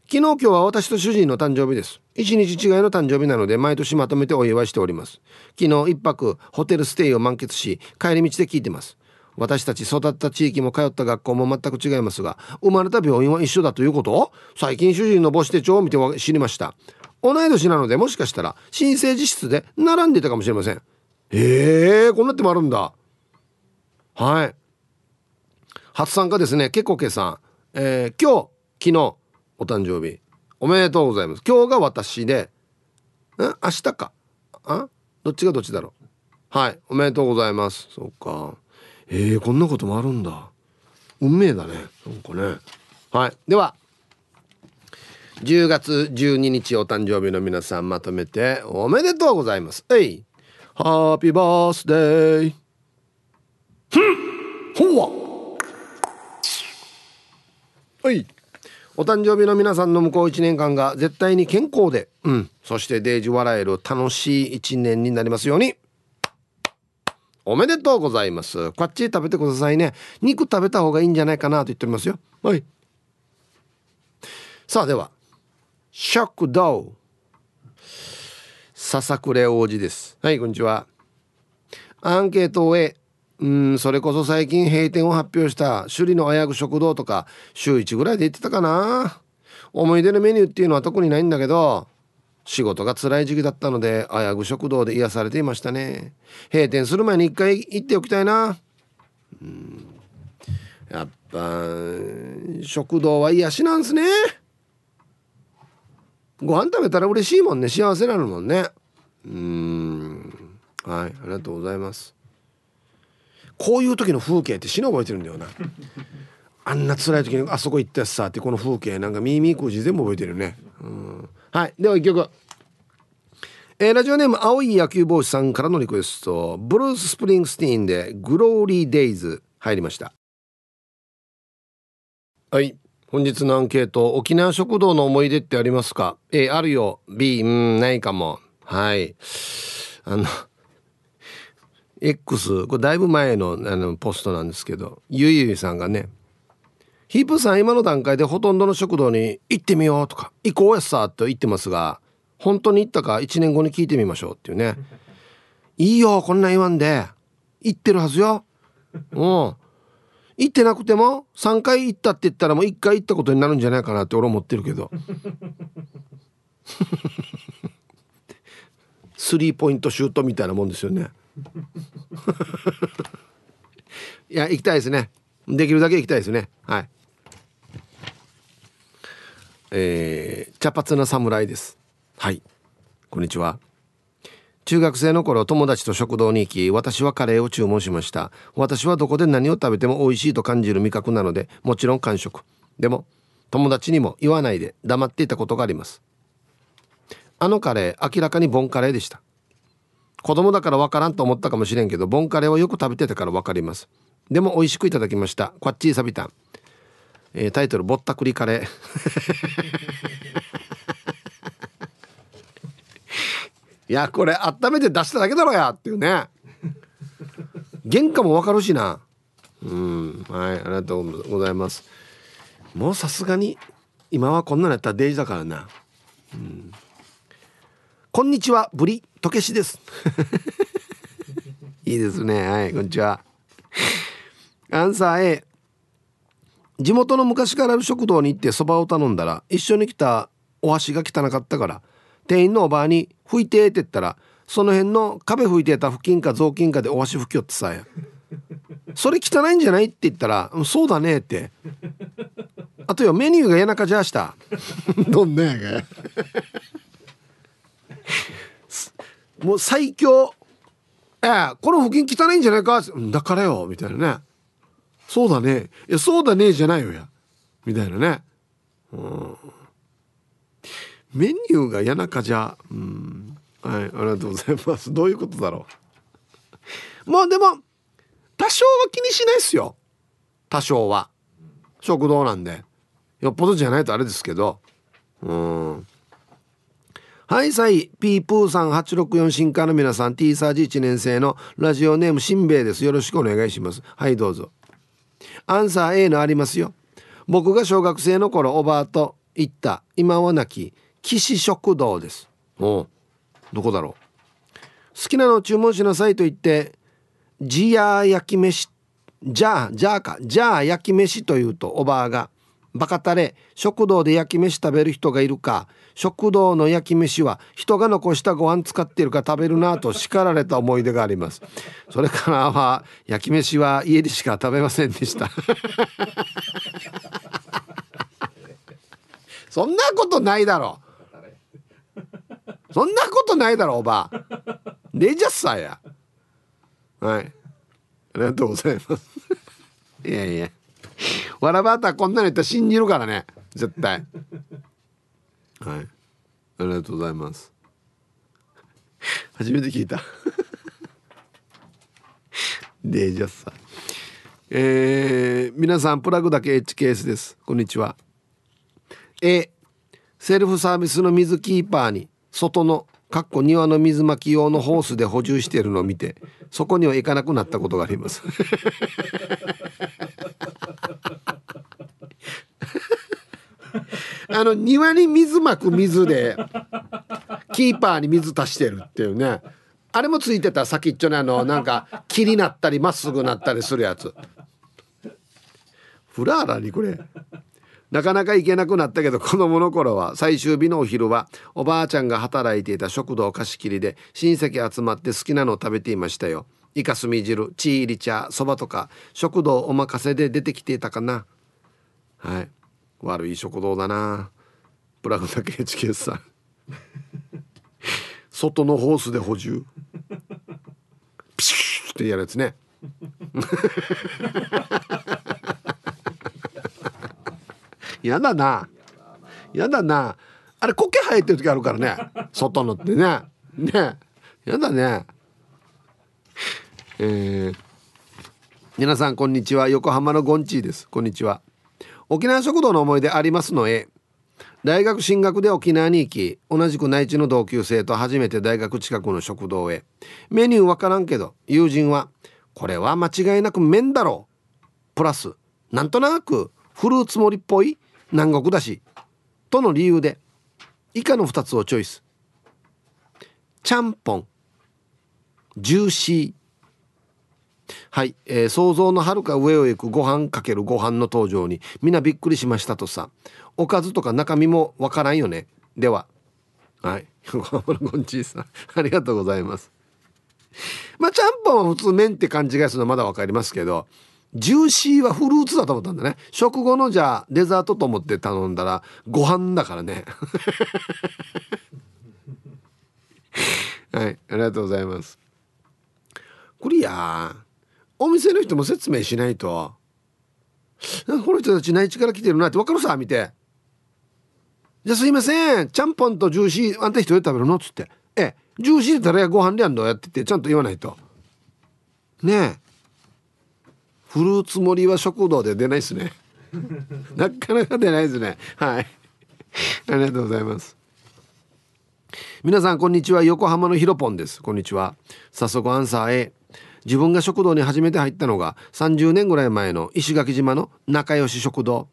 昨日今日は私と主人の誕生日です。一日違いの誕生日なので毎年まとめてお祝いしております。昨日一泊ホテルステイを満喫し帰り道で聞いてます。私たち育った地域も通った学校も全く違いますが生まれた病院は一緒だということ？最近主人の母子手帳を見て知りました。同い年なのでもしかしたら新生児室で並んでたかもしれません。へえこんなってもあるんだ。はい。初参加ですねけこけさん。えー、今日昨日お誕生日。おめでとうございます。今日が私で。ん明日か。あどっちがどっちだろう。はいおめでとうございます。そうか。えー、こんなこともあるんだ。運命だね。なんかね。はい。では10月12日お誕生日の皆さんまとめておめでとうございます。えい。ハッピーバースデーふん。ほわ。はい。お誕生日の皆さんの向こう1年間が絶対に健康で、うん、そしてデージ笑える楽しい1年になりますように。おめでとうございます。こっち食べてくださいね。肉食べた方がいいんじゃないかなと言っておりますよ。はい。さあでは、食堂。笹暮王子です。はい、こんにちは。アンケートを終え、うんそれこそ最近閉店を発表した首里のあやぐ食堂とか週1ぐらいで行ってたかな思い出のメニューっていうのは特にないんだけど仕事が辛い時期だったのであやぐ食堂で癒されていましたね。閉店する前に一回行っておきたいな。うん。やっぱ食堂は癒しなんすね。ご飯食べたら嬉しいもんね。幸せなのもんね。うん。はい。ありがとうございます。こういう時の風景って死ぬ覚えてるんだよな。あんな辛い時にあそこ行ったやつさってこの風景なんか耳くじ全部覚えてるね、うん、はい。では一曲。えー、ラジオネーム青い野球帽子さんからのリクエスト。ブルース・スプリングスティーンで「グローリー・デイズ」入りました。はい。本日のアンケート沖縄食堂の思い出ってありますか？A あるよ。B うんないかも。はい。あの X これだいぶ前のあのポストなんですけど。ゆいゆいさんがね「ヒープさん今の段階でほとんどの食堂に行ってみよう」とか「行こうやさ」と言ってますが本当に行ったか1年後に聞いてみましょうっていうね「いいよこんな言わんで。行ってるはずよ」うん。行ってなくても3回行ったって言ったらもう1回行ったことになるんじゃないかなって俺思ってるけど。スリーポイントシュートみたいなもんですよね。いや行きたいですね。できるだけ行きたいですね。はい。えー、茶髪な侍ですはい。こんにちは。中学生の頃友達と食堂に行き私はカレーを注文しました。私はどこで何を食べても美味しいと感じる味覚なのでもちろん完食。でも友達にも言わないで黙っていたことがあります。あのカレー明らかにボンカレーでした。子供だから分からんと思ったかもしれんけどボンカレーはよく食べてたから分かります。でも美味しくいただきました。こっちサビタン、えー、タイトルぼったくりカレー。いやこれ温めて出しただけだろやっていうね。原価も分かるしな。うん。はいありがとうございます。もうさすがに今はこんなのやったらデイジだからな。うん。こんにちはブリとけしです。いいですね。はいこんにちは。アンサー A 地元の昔からある食堂に行ってそばを頼んだら一緒に来たお箸が汚かったから店員のおばあに「拭いて」って言ったらその辺の壁拭いてた布巾か雑巾かでお箸拭きよってさやそれ汚いんじゃないって言ったら「そうだね」って。あとよメニューが谷中じゃした。どんなやが？もう最強。ええこの付近汚いんじゃないか？だからよ。みたいなね。そうだね。いやそうだねじゃないよや。みたいなね。うんメニューが谷中じゃうん。はいありがとうございます。どういうことだろう。まあでも多少は気にしないっすよ。多少は。食堂なんで。よっぽどじゃないとあれですけど。うん。はいさいピープーさん864新刊の皆さん T サージ1年生のラジオネームしんべヱです。よろしくお願いします。はいどうぞ。アンサー A のありますよ。僕が小学生の頃おばあと行った今はなき。岸食堂です。おどこだろう。好きなの注文しなさいと言ってじや焼き飯じゃあじゃあかじゃあ焼き飯というとおばあがバカタレ食堂で焼き飯食べる人がいるか食堂の焼き飯は人が残したご飯使ってるか食べるなと叱られた思い出があります。それからは焼き飯は家でしか食べませんでした。そんなことないだろそんなことないだろおば。レジャスさや。はい。ありがとうございます。いやいや。わらばたこんなの言ったら信じるからね。絶対。はい。ありがとうございます。初めて聞いた。デジャスさえー、皆さんプラグだけ HKS です。こんにちは。A セルフサービスの水キーパーに。外のかっこ庭の水まき用のホースで補充しているのを見てそこには行かなくなったことがあります。あの庭に水まく水でキーパーに水足してるっていうね。あれもついてた先っちょにあのなんか木になったりまっすぐなったりするやつ。フラーラにこれ。なかなか行けなくなったけど子供の頃は最終日のお昼はおばあちゃんが働いていた食堂貸し切りで親戚集まって好きなのを食べていましたよ。イカスミ汁チー入り茶そばとか食堂お任せで出てきていたかな。はい。悪い食堂だな。プラグだけ HK さん。外のホースで補充。ピシュッってやるやつね。やだな。やだな。あれ苔生えてる時あるからね。外のってね。ね。やだね。えー、皆さんこんにちは。横浜のゴンチーです。こんにちは。沖縄食堂の思い出ありますの A 大学進学で沖縄に行き同じく内地の同級生と初めて大学近くの食堂へ。メニューわからんけど友人はこれは間違いなく麺だろう。プラスなんとなくフルーツ盛りっぽい南国だしとの理由で以下の2つをチョイス。ちゃんぽん。ジューシー。はい、えー、想像のはるか上を行くご飯かけるご飯の登場にみんなびっくりしましたとさおかずとか中身もわからんよね。では。はい。横浜のゴンチーさんありがとうございます。まあちゃんぽんは普通麺って勘違いするのはまだ分かりますけどジューシーはフルーツだと思ったんだね。食後のじゃあデザートと思って頼んだらご飯だからね。はいありがとうございます。これやお店の人も説明しないと。この人たち内地から来てるなって分かるさ見て。じゃあすいませんちゃんぽんとジューシーあんた一人で食べるの？っつって。えジューシーでたらご飯でやんの？やっててちゃんと言わないと。ねえ。フルーツ盛りは食堂で出ないですね。なかなか出ないですね。はい。ありがとうございます。皆さんこんにちは。横浜のひろぽんです。こんにちは。早速アンサー A 自分が食堂に初めて入ったのが30年ぐらい前の石垣島の仲良し食堂。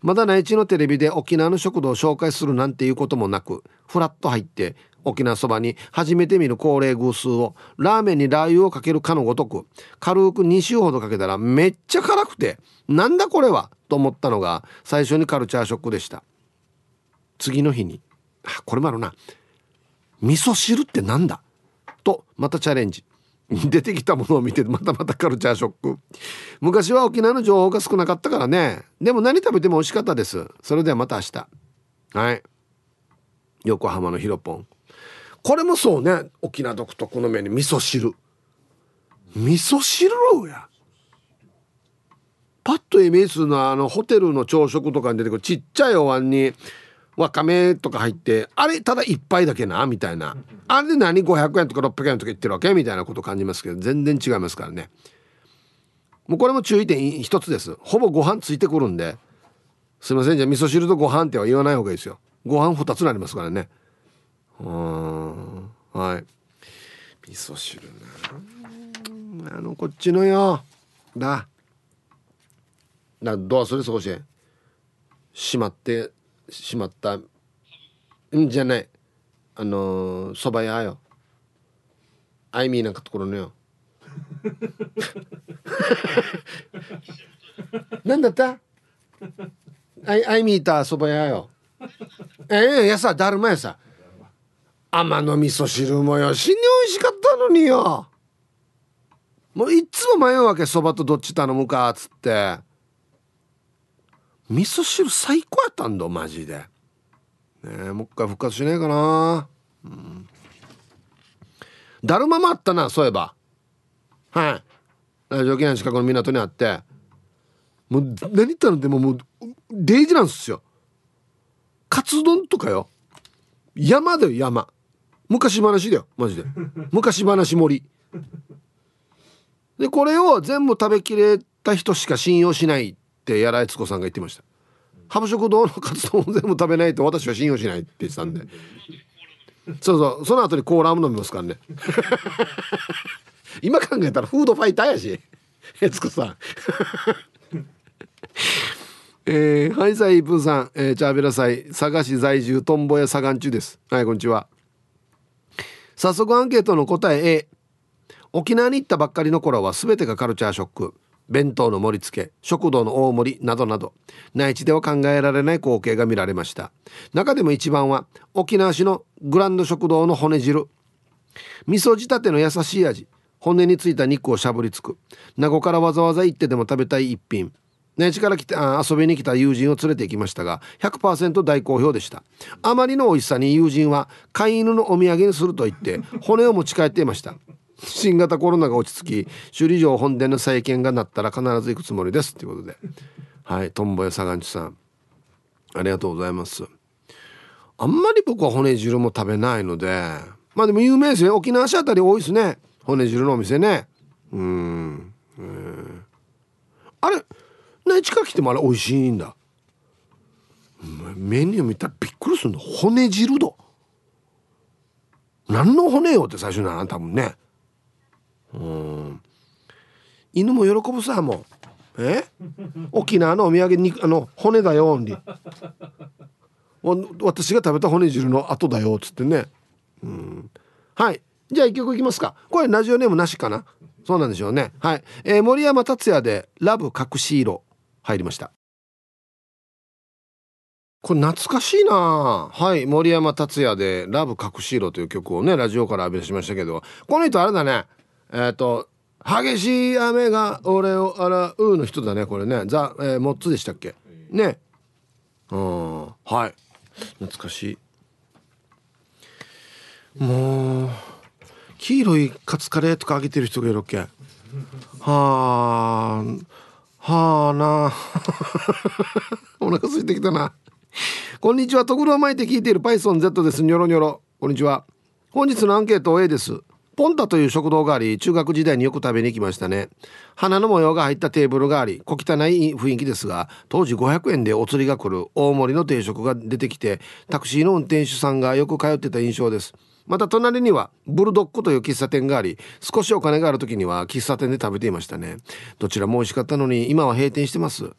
まだ内地のテレビで沖縄の食堂を紹介するなんていうこともなくフラッと入って沖縄そばに初めて見る高齢偶数をラーメンにラー油をかけるかのごとく軽く2週ほどかけたらめっちゃ辛くてなんだこれはと思ったのが最初にカルチャーショックでした。次の日にあこれもあるな。味噌汁ってなんだ？とまたチャレンジ。出てきたものを見てまたまたカルチャーショック。昔は沖縄の情報が少なかったからね。でも何食べても美味しかったです。それではまた明日。はい。横浜のヒロポン。これもそうね。沖縄独特のメニュー味噌汁。味噌汁や。パッとイメージするのはあのホテルの朝食とかに出てくるちっちゃいお椀にわかめとか入ってあれただ一杯だけなみたいな。あれで何？500円とか600円とか言ってるわけ？みたいなこと感じますけど全然違いますからね。もうこれも注意点一つです。ほぼご飯ついてくるんで。すいません。じゃあ味噌汁とご飯っては言わない方がいいですよ。ご飯2つになりますからね。うん。はい。味噌汁な。あのこっちのよ。だ。だどうする少ししまってしまったんじゃない。あのそば屋よ。あいみーなんかところのよ。なんだった？あいあいみーたそば屋よ。ええやさだるまやさ。甘の味噌汁もよ死に美味しかったのによ。もういっつも迷うわけそばとどっち頼むかっつって。味噌汁最高やったんだマジで。ねもう一回復活しないかな。うん。だるまもあったなそういえば。はい。ラジオ沖縄近くの港にあって。もう何言ったのでももうデイジなんですよ。カツ丼とかよ。山だよ山。昔話だよマジで。昔話盛り。でこれを全部食べきれた人しか信用しないってやらいつこさんが言ってました。ハブ食堂のカツ丼を全部食べないと私は信用しないって言ってたんで。そうそうその後にコーラも飲みますからね。今考えたらフードファイターやしえつこさん。えー、はいさいプーさん、えー、チャーベラサイ佐賀市在住トンボ屋左岸中です。はいこんにちは。早速アンケートの答え A 沖縄に行ったばっかりの頃は全てがカルチャーショック。弁当の盛り付け食堂の大盛りなどなど内地では考えられない光景が見られました。中でも一番は沖縄市のグランド食堂の骨汁。味噌仕立ての優しい味。骨についた肉をしゃぶりつく。名護からわざわざ行ってでも食べたい一品。内地から来て遊びに来た友人を連れて行きましたが100%大好評でした。あまりの美味しさに友人は飼い犬のお土産にすると言って骨を持ち帰っていました。新型コロナが落ち着き首里城本殿の再建がなったら必ず行くつもりです。ということで。はいトンボ屋サガンチさん。ありがとうございます。あんまり僕は骨汁も食べないのでまあでも有名ですね。沖縄市あたり多いですね。骨汁のお店ね。うん。あれ内地から来てもあれ美味しいんだ。メニュー見たらびっくりするの。骨汁だ何の骨よって最初な多分ね。うん。犬も喜ぶさもう。え？沖縄のお土産にあの骨だよに私が食べた骨汁の後だよっつってね。うん。はい。じゃあ一曲いきますか。これラジオネームなしかな。そうなんでしょうね。はい、えー、森山達也で「ラブ隠し色」入りました。これ懐かしいな。はい森山達也で「ラブ隠し色」という曲をねラジオから浴び出しましたけど。この人あれだね。えっ、ー、と「激しい雨が俺を洗う」の人だね。これね。ザ・えー、モッツでしたっけ？ね。うん。はい。懐かしい。もう黄色いカツカレーとかあげてる人がいるわけ？はあはあな。お腹空いてきたな。こんにちは。とぐろを巻いて聞いているパイソン Z です。ニョロニョロ。こんにちは。本日のアンケート A です。ポンタという食堂があり中学時代によく食べに行きましたね。花の模様が入ったテーブルがあり小汚い雰囲気ですが当時500円でお釣りが来る大盛りの定食が出てきてタクシーの運転手さんがよく通ってた印象です。また隣にはブルドッグという喫茶店があり少しお金がある時には喫茶店で食べていましたね。どちらも美味しかったのに今は閉店してます。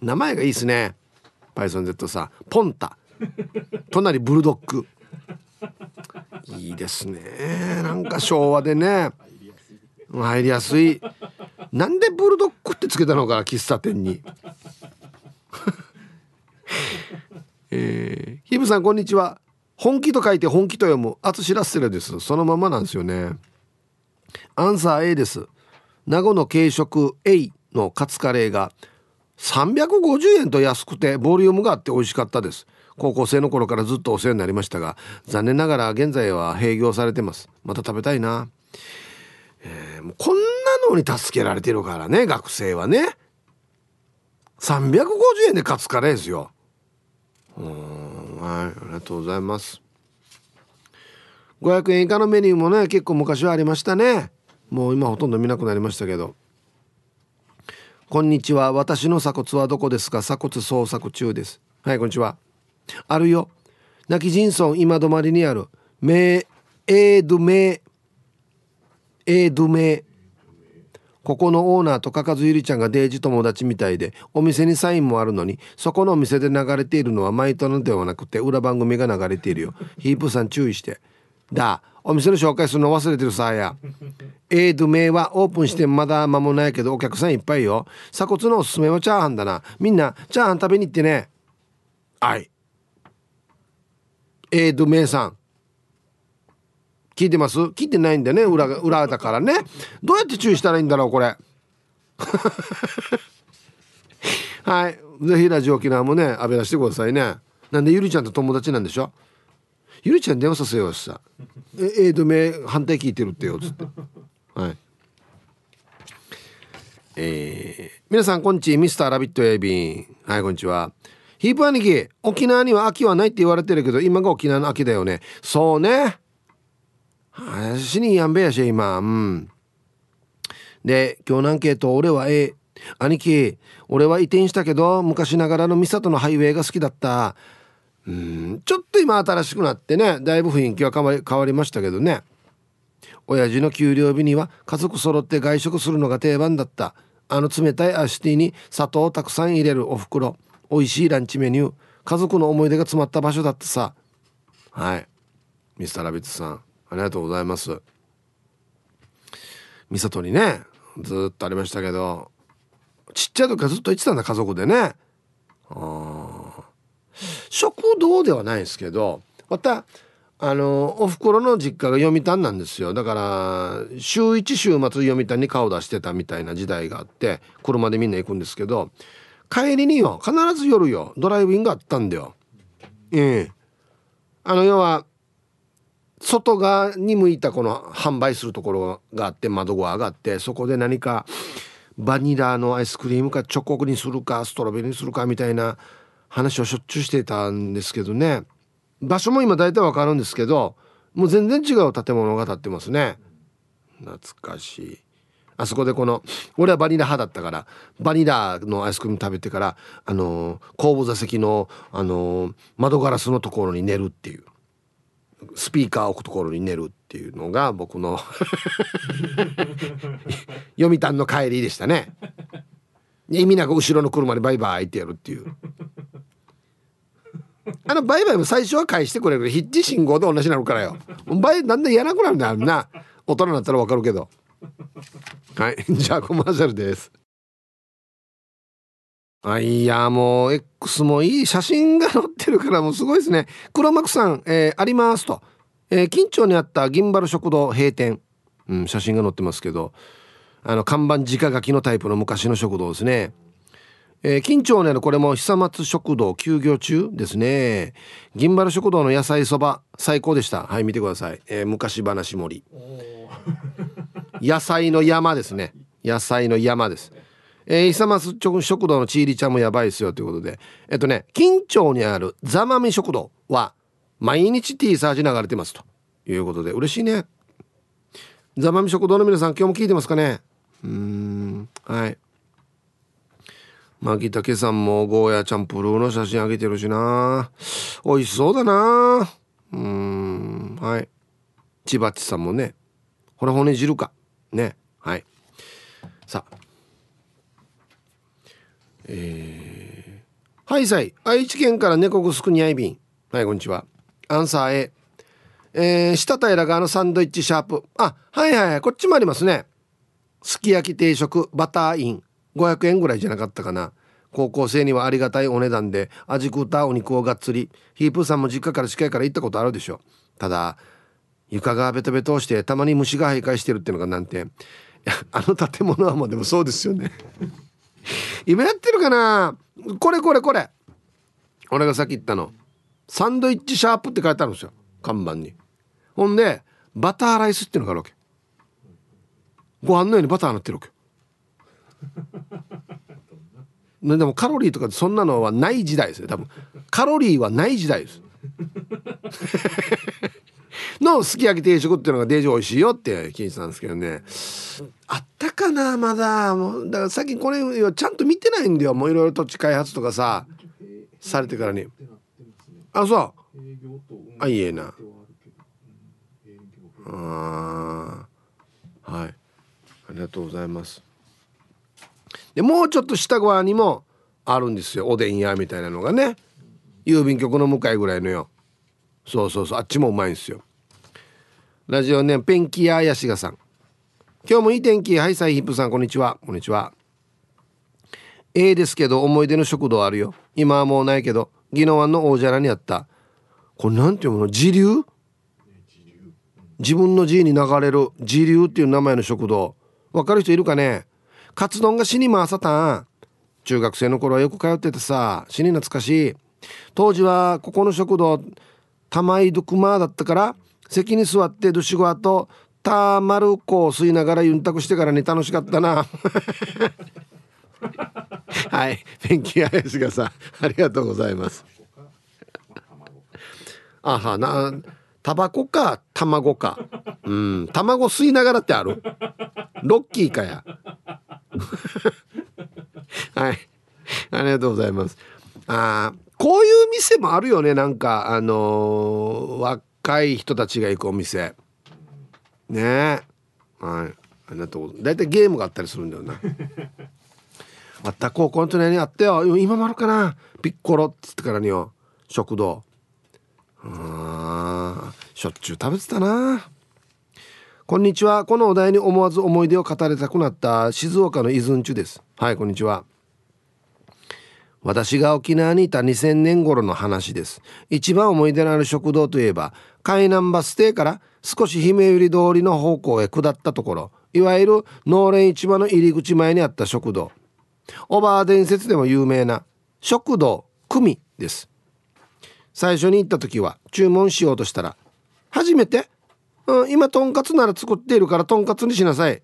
名前がいいですね。パイソン Z さポンタ。隣ブルドッグいいですね。なんか昭和でね。入りやすい。なんでブルドッグってつけたのか喫茶店に。えー、ヒブさんこんにちは。本気と書いて本気と読むアツシラッセルです。そのままなんですよね。アンサー A です。名護の軽食 A のカツカレーが350円と安くてボリュームがあって美味しかったです。高校生の頃からずっとお世話になりましたが残念ながら現在は閉業されてます。また食べたいな、えー、もうこんなのに助けられてるからね学生はね。350円でカツカレーですよ。うん。はいありがとうございます。500円以下のメニューもね結構昔はありましたね。もう今ほとんど見なくなりましたけど。こんにちは。私の鎖骨はどこですか？鎖骨捜索中です。はいこんにちは。あるよ。泣き人村今止まりにある。メエードメエードメここのオーナーとかかずゆりちゃんがデージ友達みたいでお店にサインもあるのにそこのお店で流れているのはマイトのではなくて裏番組が流れているよ。ヒープさん注意して。だお店の紹介するの忘れてるさあや。エード名はオープンしてまだ間もないけどお客さんいっぱいよ。鎖骨のおすすめはチャーハンだな。みんなチャーハン食べに行ってね。はい。エード名さん。聞いてます？聞いてないんでね裏裏だからね。どうやって注意したらいいんだろうこれ？はい。ぜひラジオ沖縄もね浴び出してくださいね。なんでゆりちゃんと友達なんでしょ？ゆりちゃん電話させようしさええー、とめ反対聞いてるってよつって。はい。えー、皆さんこんにちはミスターラビットエビン。はいこんにちは。ヒープ兄貴沖縄には秋はないって言われてるけど今が沖縄の秋だよね。そうね死にやんべやし今。うん。で今日のアンケート俺は A 兄貴俺は移転したけど昔ながらの三郷のハイウェイが好きだった。うん。ちょっと今新しくなってねだいぶ雰囲気は変わり変わりましたけどね。親父の給料日には家族揃って外食するのが定番だった。あの冷たいアシティに砂糖をたくさん入れるおふくろ美味しいランチメニュー。家族の思い出が詰まった場所だってさ。はい。ミスターラビッツさん。ありがとうございます。三郷にねずっとありましたけどちっちゃい時からずっと行ってたんだ家族でね。あ食堂ではないですけどまたあのおふくろの実家が読谷なんですよ。だから週1週末読谷に顔出してたみたいな時代があって車でみんな行くんですけど帰りによ必ず夜よドライブインがあったんだよ。ええ。あの要は外側に向いたこの販売するところがあって窓が上がってそこで何かバニラのアイスクリームかチョコにするかストロベリーにするかみたいな話をしょっちゅうしてたんですけどね。場所も今大体わかるんですけどもう全然違う建物が建ってますね。懐かしい。あそこでこの俺はバニラ派だったからバニラのアイスクリーム食べてからあの後部座席のあの窓ガラスのところに寝るっていう。スピーカー置くところに寝るっていうのが僕の 読谷の帰りでしたね。意味なく後ろの車にバイバイってやるっていう。あのバイバイも最初は返してくれるヒッチ信号と同じになるからよ。バイだんだんやらなくなるんだよな。大人になったらわかるけど。はい。じゃあコマーシャルです。あいやもう X もいい写真が載ってるからもうすごいですね。黒幕さん、えー、ありますと、えー、近町にあった銀原食堂閉店、うん、写真が載ってますけど。あの看板直書きのタイプの昔の食堂ですね。えー、近町にあるこれも久松食堂休業中ですね。銀原食堂の野菜そば最高でした。はい見てください、えー、昔話森野菜の山ですね。野菜の山ですえー、久松食堂のちいりちゃんもやばいですよということで。えっとね近町にあるざまみ食堂は毎日 T サージ流れてますということで。嬉しいね。ざまみ食堂の皆さん今日も聞いてますかね？うんはい。牧竹さんもゴーヤチャンプルーの写真あげてるしな。美味しそうだな。うんはい。千葉っちさんもねほら骨汁か。ねはい。さあえー、はいさい。愛知県から猫ぐすくにあいびんはいこんにちは。アンサー A えー、下平があのサンドイッチシャープ。あはいはいこっちもありますね。すき焼き定食バターイン。500円ぐらいじゃなかったかな。高校生にはありがたいお値段で味食うたお肉をがっつり。ヒープーさんも実家から近いから行ったことあるでしょ。ただ床がベトベトしてたまに虫が徘徊してるっていうのがなんてあの建物はもうでもそうですよね。今やってるかな？これこれこれ。俺がさっき言ったの。サンドイッチシャープって書いてあるんですよ。看板に。ほんでバターライスっていうのがあるわけ。ご飯のようにバターなってるわけ。でもカロリーとかそんなのはない時代ですね多分。カロリーはない時代です。のすき焼き定食っていうのがデージ美味しいよって聞いてたんですけどね。あったかなまだ。もうだから最近これちゃんと見てないんだよ。もういろいろ土地開発とかさされてからに。あそう。あいいえな。あはい。ありがとうございます。でもうちょっと下側にもあるんですよ。おでん屋みたいなのがね。郵便局の向かいぐらいのよ。そうそうそうあっちもうまいんですよ。ラジオネームペンキ屋やしがさん。今日もいい天気はいサイヒップさんこんにちは。こんにちは。ええですけど思い出の食堂あるよ。今はもうないけど宜野湾の大蛇にあった。これなんていうの？自流？自分の G に流れる自流っていう名前の食堂。わかる人いるかね？カツ丼が死に回さたん。中学生の頃はよく通っててさ。死に懐かしい。当時はここの食堂玉井ドクマだったから席に座ってドシゴアとターマルコを吸いながらユンタクしてからに楽しかったな。はい。ペンキアイスがさありがとうございます。あはなタバコか卵か。うん。卵吸いながらってある。ロッキーかや。はい。ありがとうございます。あこういう店もあるよね。なんかあのー、若い人たちが行くお店。ね。えはい。ありがとう。大体ゲームがあったりするんだよな。あった高校の隣にあったよ。今もあるかな。ピッコロっつってからによ。食堂。あしょっちゅう食べてたな。こんにちは。このお題に思わず思い出を語りたくなった。静岡の伊豆んちゅです。はいこんにちは。私が沖縄にいた2000年頃の話です。一番思い出のある食堂といえば海南バス停から少し姫売り通りの方向へ下ったところいわゆる農連市場の入り口前にあった食堂。おばあ伝説でも有名な食堂久美です。最初に行った時は注文しようとしたら「初めてうん、今とんかつなら作っているからとんかつにしなさい。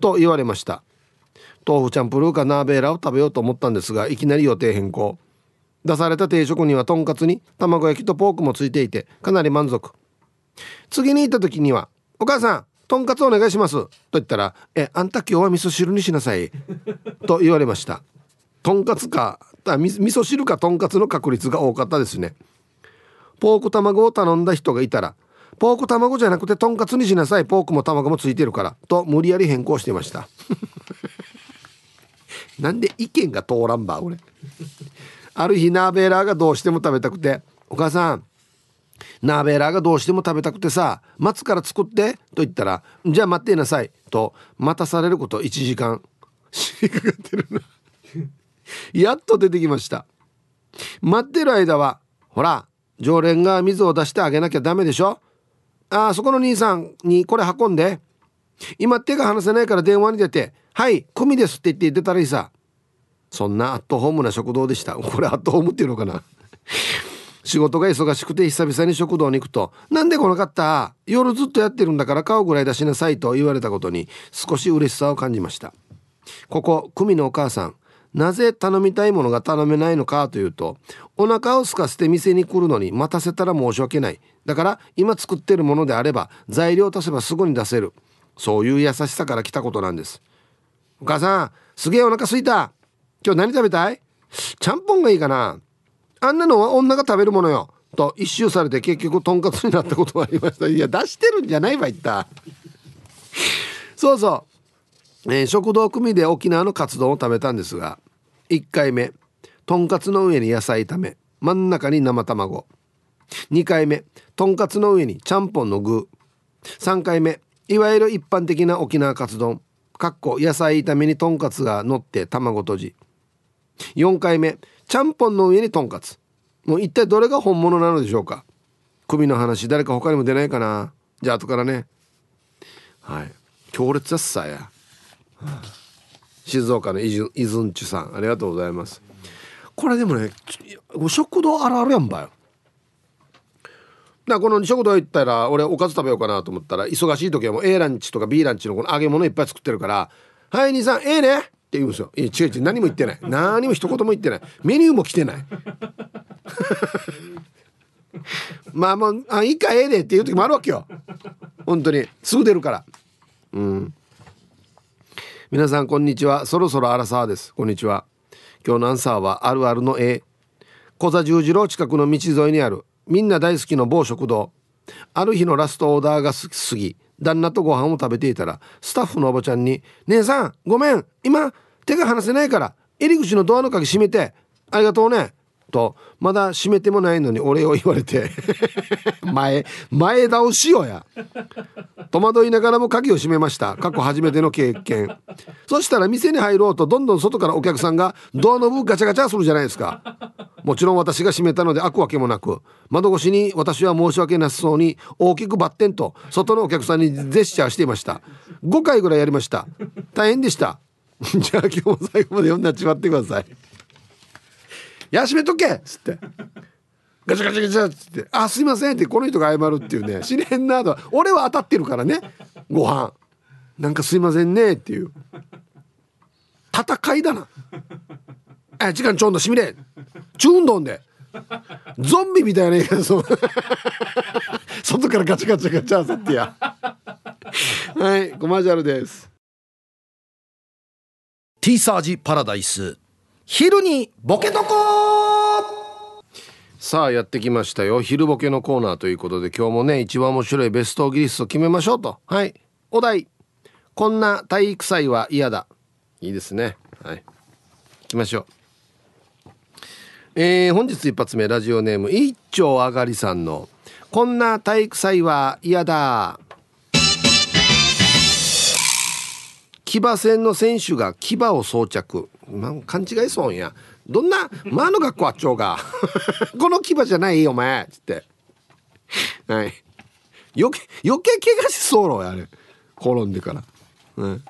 と言われました。豆腐チャンプルーかナーベーラを食べようと思ったんですがいきなり予定変更。出された定食にはとんかつに卵焼きとポークもついていてかなり満足。次に行った時には「お母さんとんかつお願いします」と言ったら「えあんた今日は味噌汁にしなさい」と言われました。とんかつか味噌汁かとんかつの確率が多かったですね。ポーク卵を頼んだ人がいたらポーク卵じゃなくてとんかつにしなさい。ポークも卵もついてるからと無理やり変更してました。なんで意見が通らんば俺。ある日ナーベーラーがどうしても食べたくて「お母さんナーベーラーがどうしても食べたくてさ待つから作って」と言ったら「じゃあ待っていなさい」と待たされること1時間。死にかかってるな。やっと出てきました。待ってる間はほら常連が水を出してあげなきゃダメでしょ。あそこの兄さんにこれ運んで。今手が離せないから電話に出て「はい組です」って言って出たらいいさ。そんなアットホームな食堂でした。これアットホームっていうのかな。仕事が忙しくて久々に食堂に行くと「なんで来なかった？夜ずっとやってるんだから顔ぐらい出しなさい」と言われたことに少し嬉しさを感じました。ここ組のお母さんなぜ頼みたいものが頼めないのか？というとお腹を空かせて店に来るのに待たせたら申し訳ない。だから今作ってるものであれば材料足せばすぐに出せる。そういう優しさから来たことなんです。お母さんすげえお腹すいた。今日何食べたい？ちゃんぽんがいいかな。あんなのは女が食べるものよ。と一周されて結局とんかつになったことがありました。いや出してるんじゃないわ言った。そうそう、えー、食堂組で沖縄のカツ丼を食べたんですが1回目とんかつの上に野菜炒め真ん中に生卵。2回目とんかつの上にちゃんぽんの具。3回目いわゆる一般的な沖縄カツ丼。かっこ野菜炒めにとんかつが乗って卵とじ。4回目。ちゃんぽんの上にとんかつ。もう一体どれが本物なのでしょうか。首の話誰か他にも出ないかな。じゃあ後からね。はい。強烈だっさや、静岡のイズイズンチュさんありがとうございます。これでもね食堂あるあるやんばよ。だこの食堂行ったら俺おかず食べようかなと思ったら忙しい時はもう A ランチとか B ランチのこの揚げ物いっぱい作ってるから「はい兄さん A ね」って言うんですよ「いや違う違う何も言ってない。何も一言も言ってない。メニューも来てない」まあもう「あいいかええで」っていう時もあるわけよ。本当に。すぐ出るから。うん。皆さんこんにちは。そろそろアラサーです。こんにちは。今日のアンサーはあるあるの A 小座十字路近くの道沿いにある。みんな大好きの某食堂。ある日のラストオーダーが過ぎ旦那とご飯を食べていたらスタッフのおばちゃんに「姉さんごめん今手が離せないから入り口のドアの鍵閉めてありがとうね」とまだ閉めてもないのにお礼を言われて。前前倒しよや。戸惑いながらも鍵を閉めました。過去初めての経験。そしたら店に入ろうとどんどん外からお客さんがドアノブガチャガチャするじゃないですか。もちろん私が閉めたので開くわけもなく。窓越しに私は申し訳なさそうに大きくバッテンと外のお客さんにジェスチャーしていました。5回ぐらいやりました。大変でした。じゃあ今日も最後まで読んだっちまってください。や閉めとけっつって。ガチャガチャガチャっつって「あすいません」ってこの人が謝るっていうね。知れんなと。俺は当たってるからね。ご飯。なんかすいませんね。っていう。戦いだな。あ時間ちょんとしみれ。チューンドンで。ゾンビみたいなやつ外からガチャガチャガチャさってや。はいコマーシャルです。ティーサージパラダイス。昼にボケとこさあやってきましたよ。昼ボケのコーナーということで今日もね一番面白いベストギリスト決めましょうと。はい。お題。こんな体育祭は嫌だ。いいですね。はい。行きましょう。えー、本日一発目ラジオネーム一丁あがりさんの「こんな体育祭は嫌だ」騎馬戦の選手が騎馬を装着、まあ、勘違いそうや。どんな「まあの学校あっちょうが。この騎馬じゃないよお前」っつって。はい。余計余計怪我しそうろやあれ。転んでから、うん、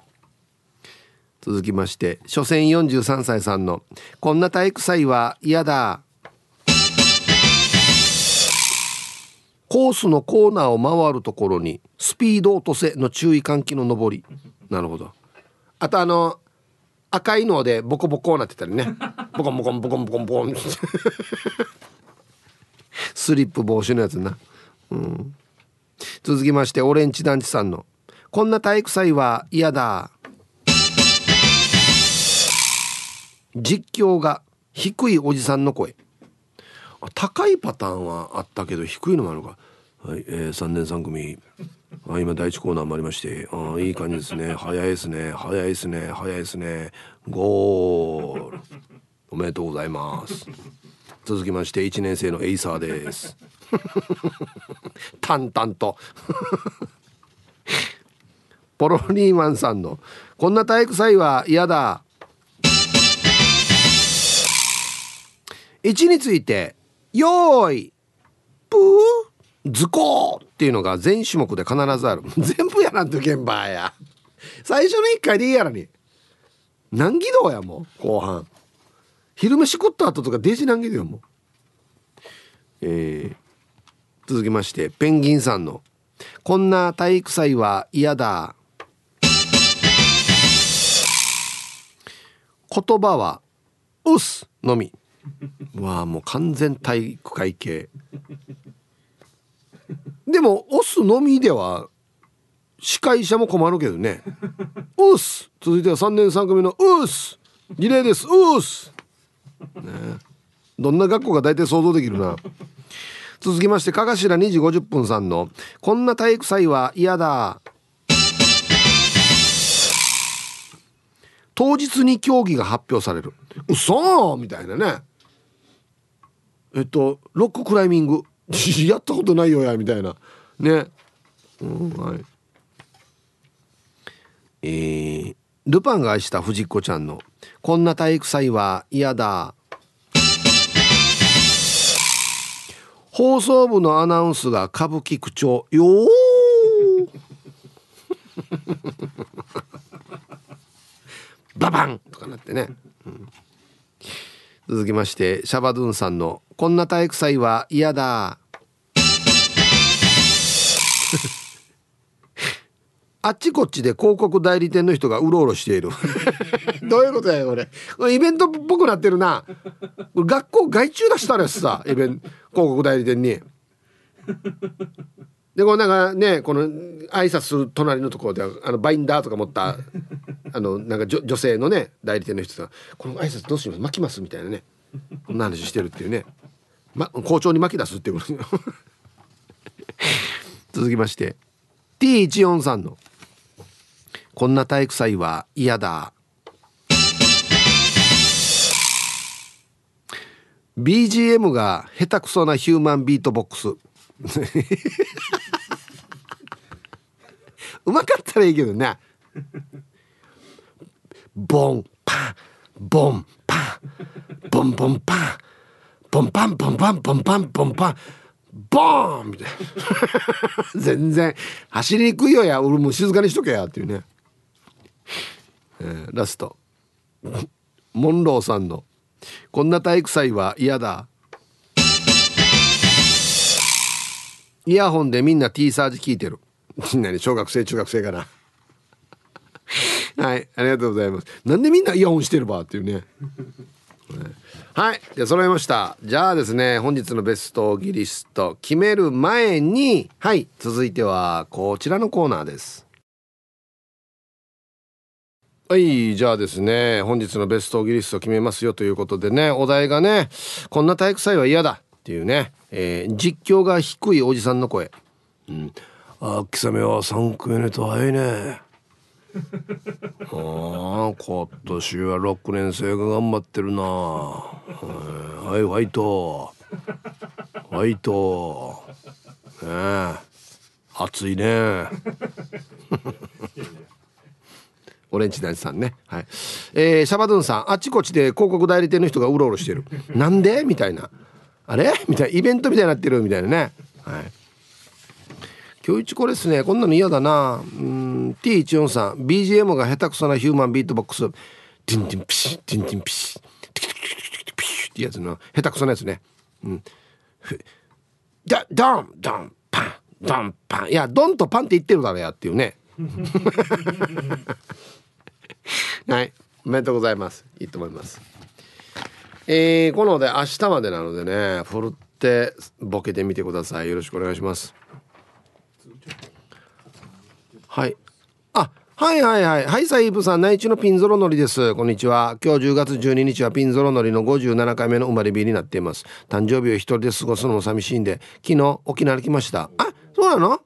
続きまして初戦43歳さんの「こんな体育祭は嫌だ」コースのコーナーを回るところにスピード落とせの注意喚起の上り。なるほど。あとあの赤いのでボコボコなってたりね。ボコンボコンボコンボコンボコン。スリップ防止のやつな、うん、続きましてオレンジ団地さんの「こんな体育祭は嫌だ」実況が低いおじさんの声。高いパターンはあったけど低いのもあるかはい、えー、3年3組。あ今第一コーナーもありまして。あいい感じですね。早いですね。早いですね。早いですね。ゴール。おめでとうございます。続きまして1年生のエイサーです。淡々と。ポロリーマンさんの「こんな体育祭は嫌だ」1について「よーい。プー。図工っていうのが全種目で必ずある。全部やらんと現場や。最初の1回でいいやらに。何軌道やもう後半。昼飯食った後とかデジ何軌道やもう。えー、続きましてペンギンさんの「こんな体育祭は嫌だ」言葉は「うす」のみ。わあもう完全体育会系。でもオスのみでは司会者も困るけどね「うっす」続いては3年3組の「うっす」リレーです「うっす」ね。どんな学校が大体想像できるな。続きましてかがしら2時50分さんの「こんな体育祭は嫌だ」当日に競技が発表される「うそ!」みたいなね。えっとロッククライミング やったことないよやみたいな。ね、うん、はい。えー、ルパンが愛した藤子ちゃんの「こんな体育祭は嫌だ」放送部のアナウンスが歌舞伎口調「よ ババンとかなってね、うん、続きましてシャバドゥンさんの「こんな体育祭は嫌だ」あっちこっちで広告代理店の人がうろうろしている。どういうことやこれ。イベントっぽくなってるな。学校外注出したらさイベント広告代理店にでこうなんかねこの挨拶する隣のところであのバインダーとか持った あのなんか女性のね代理店の人が「この挨拶どうします？巻きます?」みたいなね。こんな話してるっていうね、ま、校長に巻き出すっていうこと。続きまして。T143 の「こんな体育祭は嫌だ。BGM が下手くそなヒューマンビートボックス うまかったらいいけどねボンパンボンパンボンボンパンボンパンボンパンボンパンボンパンボーンみたいな。全然走りにくいよや。俺も静かにしとけやっていうね。えー、ラスト。モンローさんの「こんな体育祭は嫌だ」イヤホンでみんな T サージ聞いてる。みんなに小学生中学生かな。はいありがとうございます。なんでみんなイヤホンしてるばっていうね。はいじゃ揃いました。じゃあですね本日のベストギリスト決める前にはい続いてはこちらのコーナーです。はいじゃあですね本日のベストギリスト決めますよということでねお題がねこんな体育祭は嫌だ。っていうね、えー、実況が低いおじさんの声。うん。あ秋雨は3組目と早いね。ああ今年は6年生が頑張ってるな。はいファイトファイトね暑いね。オレンジナイさんね。はい。えー、シャバドゥンさん、あちこちで広告代理店の人がうろうろしてる。なんで？みたいな。あれ？みたいな。イベントみたいになってるみたいなね。はい。今日一これですね。こんなの嫌だな。うん、T14 さん、BGM が下手くそなヒューマンビートボックス。ティンティンピシッ、ティンティンピシッ、ティキティキティキティピシッってやつの、下手くそなやつね。うん。ドドン、ドン、パン、ドン、パン。いや、ドンとパンって言ってるだろやっていうね。はいおめでとうございますいいと思いますえー、こので明日までなのでねふるってボケてみてください。よろしくお願いします。はい。あはいはいはい。はいサイブさん内地のピンゾロのりです。こんにちは。今日10月12日はピンゾロのりの57回目の生まれ日になっています。誕生日を一人で過ごすのも寂しいんで昨日沖縄に来ました。あそうなの？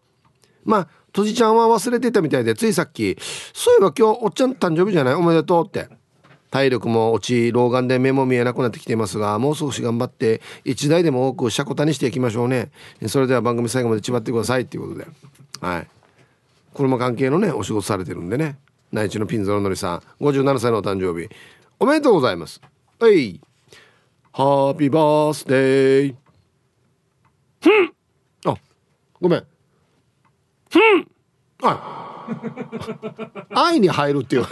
まあとじちゃんは忘れてたみたいでついさっき「そういえば今日おっちゃん誕生日じゃない？おめでとう」って。体力も落ち老眼で目も見えなくなってきていますがもう少し頑張って一台でも多くシャコタにしていきましょうね。それでは番組最後までちばってくださいっていうことで。はい。車関係のねお仕事されてるんでね。内地のピンゾロのりさん。57歳のお誕生日。おめでとうございます。はい。ハッピーバースデーふん。あごめん。ふん。あ。愛に入るっていう。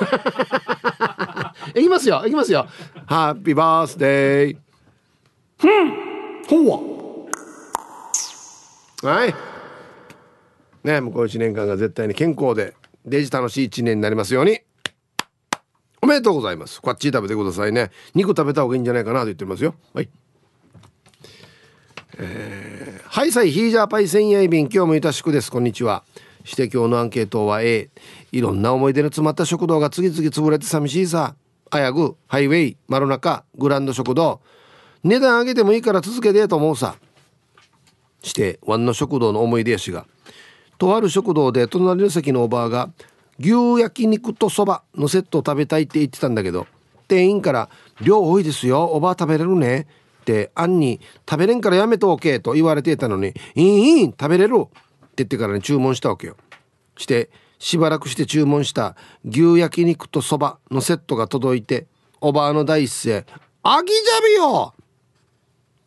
いきますよいきますよ。ハッピーバースデーふんほわは。い。ね向こう1年間が絶対に健康でデジ楽しい1年になりますように。おめでとうございます。こっち食べてくださいね。肉食べた方がいいんじゃないかなと言ってますよ。はい。えー、ハイサイヒージャーパイ千夜便今日もいたしくです。こんにちは。して今日のアンケートは A いろんな思い出の詰まった食堂が次々潰れて寂しいさ。あやぐハイウェイ丸中グランド食堂。値段上げてもいいから続けてと思うさ。してワンの食堂の思い出やしが。とある食堂で隣の席のおばあが牛焼肉とそばのセットを食べたいって言ってたんだけど店員から「量多いですよおばあ食べれるね」ってあんに「食べれんからやめとおけ」と言われていたのに「いいいい食べれる」って言ってからに注文したわけよ。してしばらくして注文した牛焼肉とそばのセットが届いておばあの第一声「あぎじゃびよ!」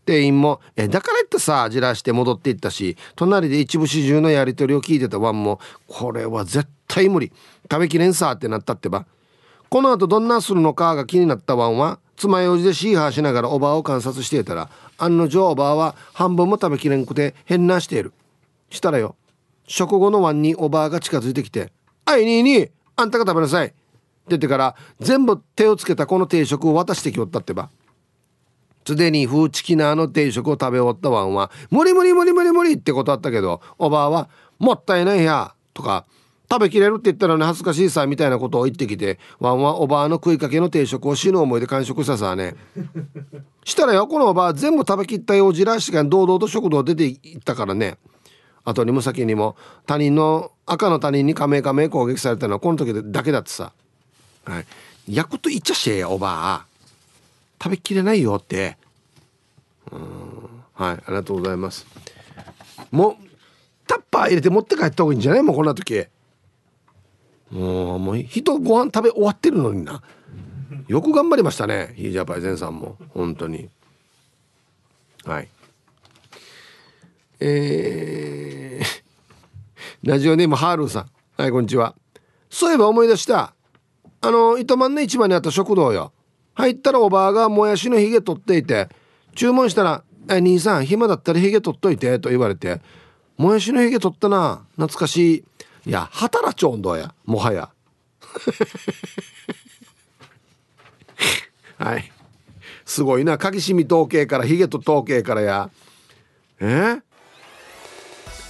店員も「えだから言ってさじらして戻っていったし隣で一部始終のやり取りを聞いてたワンもこれは絶対無理食べきれんさってなったってばこの後どんなするのかが気になったワンは爪楊枝でシーハーしながらおばあを観察していたら案の定おばあは半分も食べきれんくて変なしているしたらよ食後のワンにおばあが近づいてきて「あいにいにあんたが食べなさい」って言ってから全部手をつけたこの定食を渡してきよったってば。すでにフーチキナーの定食を食べ終わったワンは「無理無理無理無理無理」ってことあったけどおばあは「もったいないや」とか「食べきれるって言ったらね恥ずかしいさ」みたいなことを言ってきてワンはおばあの食いかけの定食を死ぬ思いで完食したさねしたらよこのおばあ全部食べきったようじらしが堂々と食堂出ていったからね。後にも先にも他人の赤の他人にカメカメ攻撃されたのはこの時だけだってさ「はい、焼くと言っちゃしてやおばあ。食べきれないよ」って。うん。はい。ありがとうございます。もうタッパー入れて持って帰った方がいいんじゃない？もうこんな時。もうもう人ご飯食べ終わってるのにな。よく頑張りましたね。ヒージャーパイゼンさんも。本当に。はい。えー、ラジオネームハールーさん。はいこんにちは。そういえば思い出した。あの糸満の市場にあった食堂よ。入ったらおばあがもやしのひげ取っていて注文したら「え兄さん暇だったらひげ取っといて」と言われて「もやしのひげ取ったな。懐かしい」いや働ちょんどやもはや。はい。すごいな。鍵しみ統計からヒゲと統計からや。え？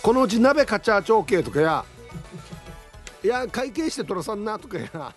このうち鍋カチャー統計とかや。いや会計して取らさんなとかや。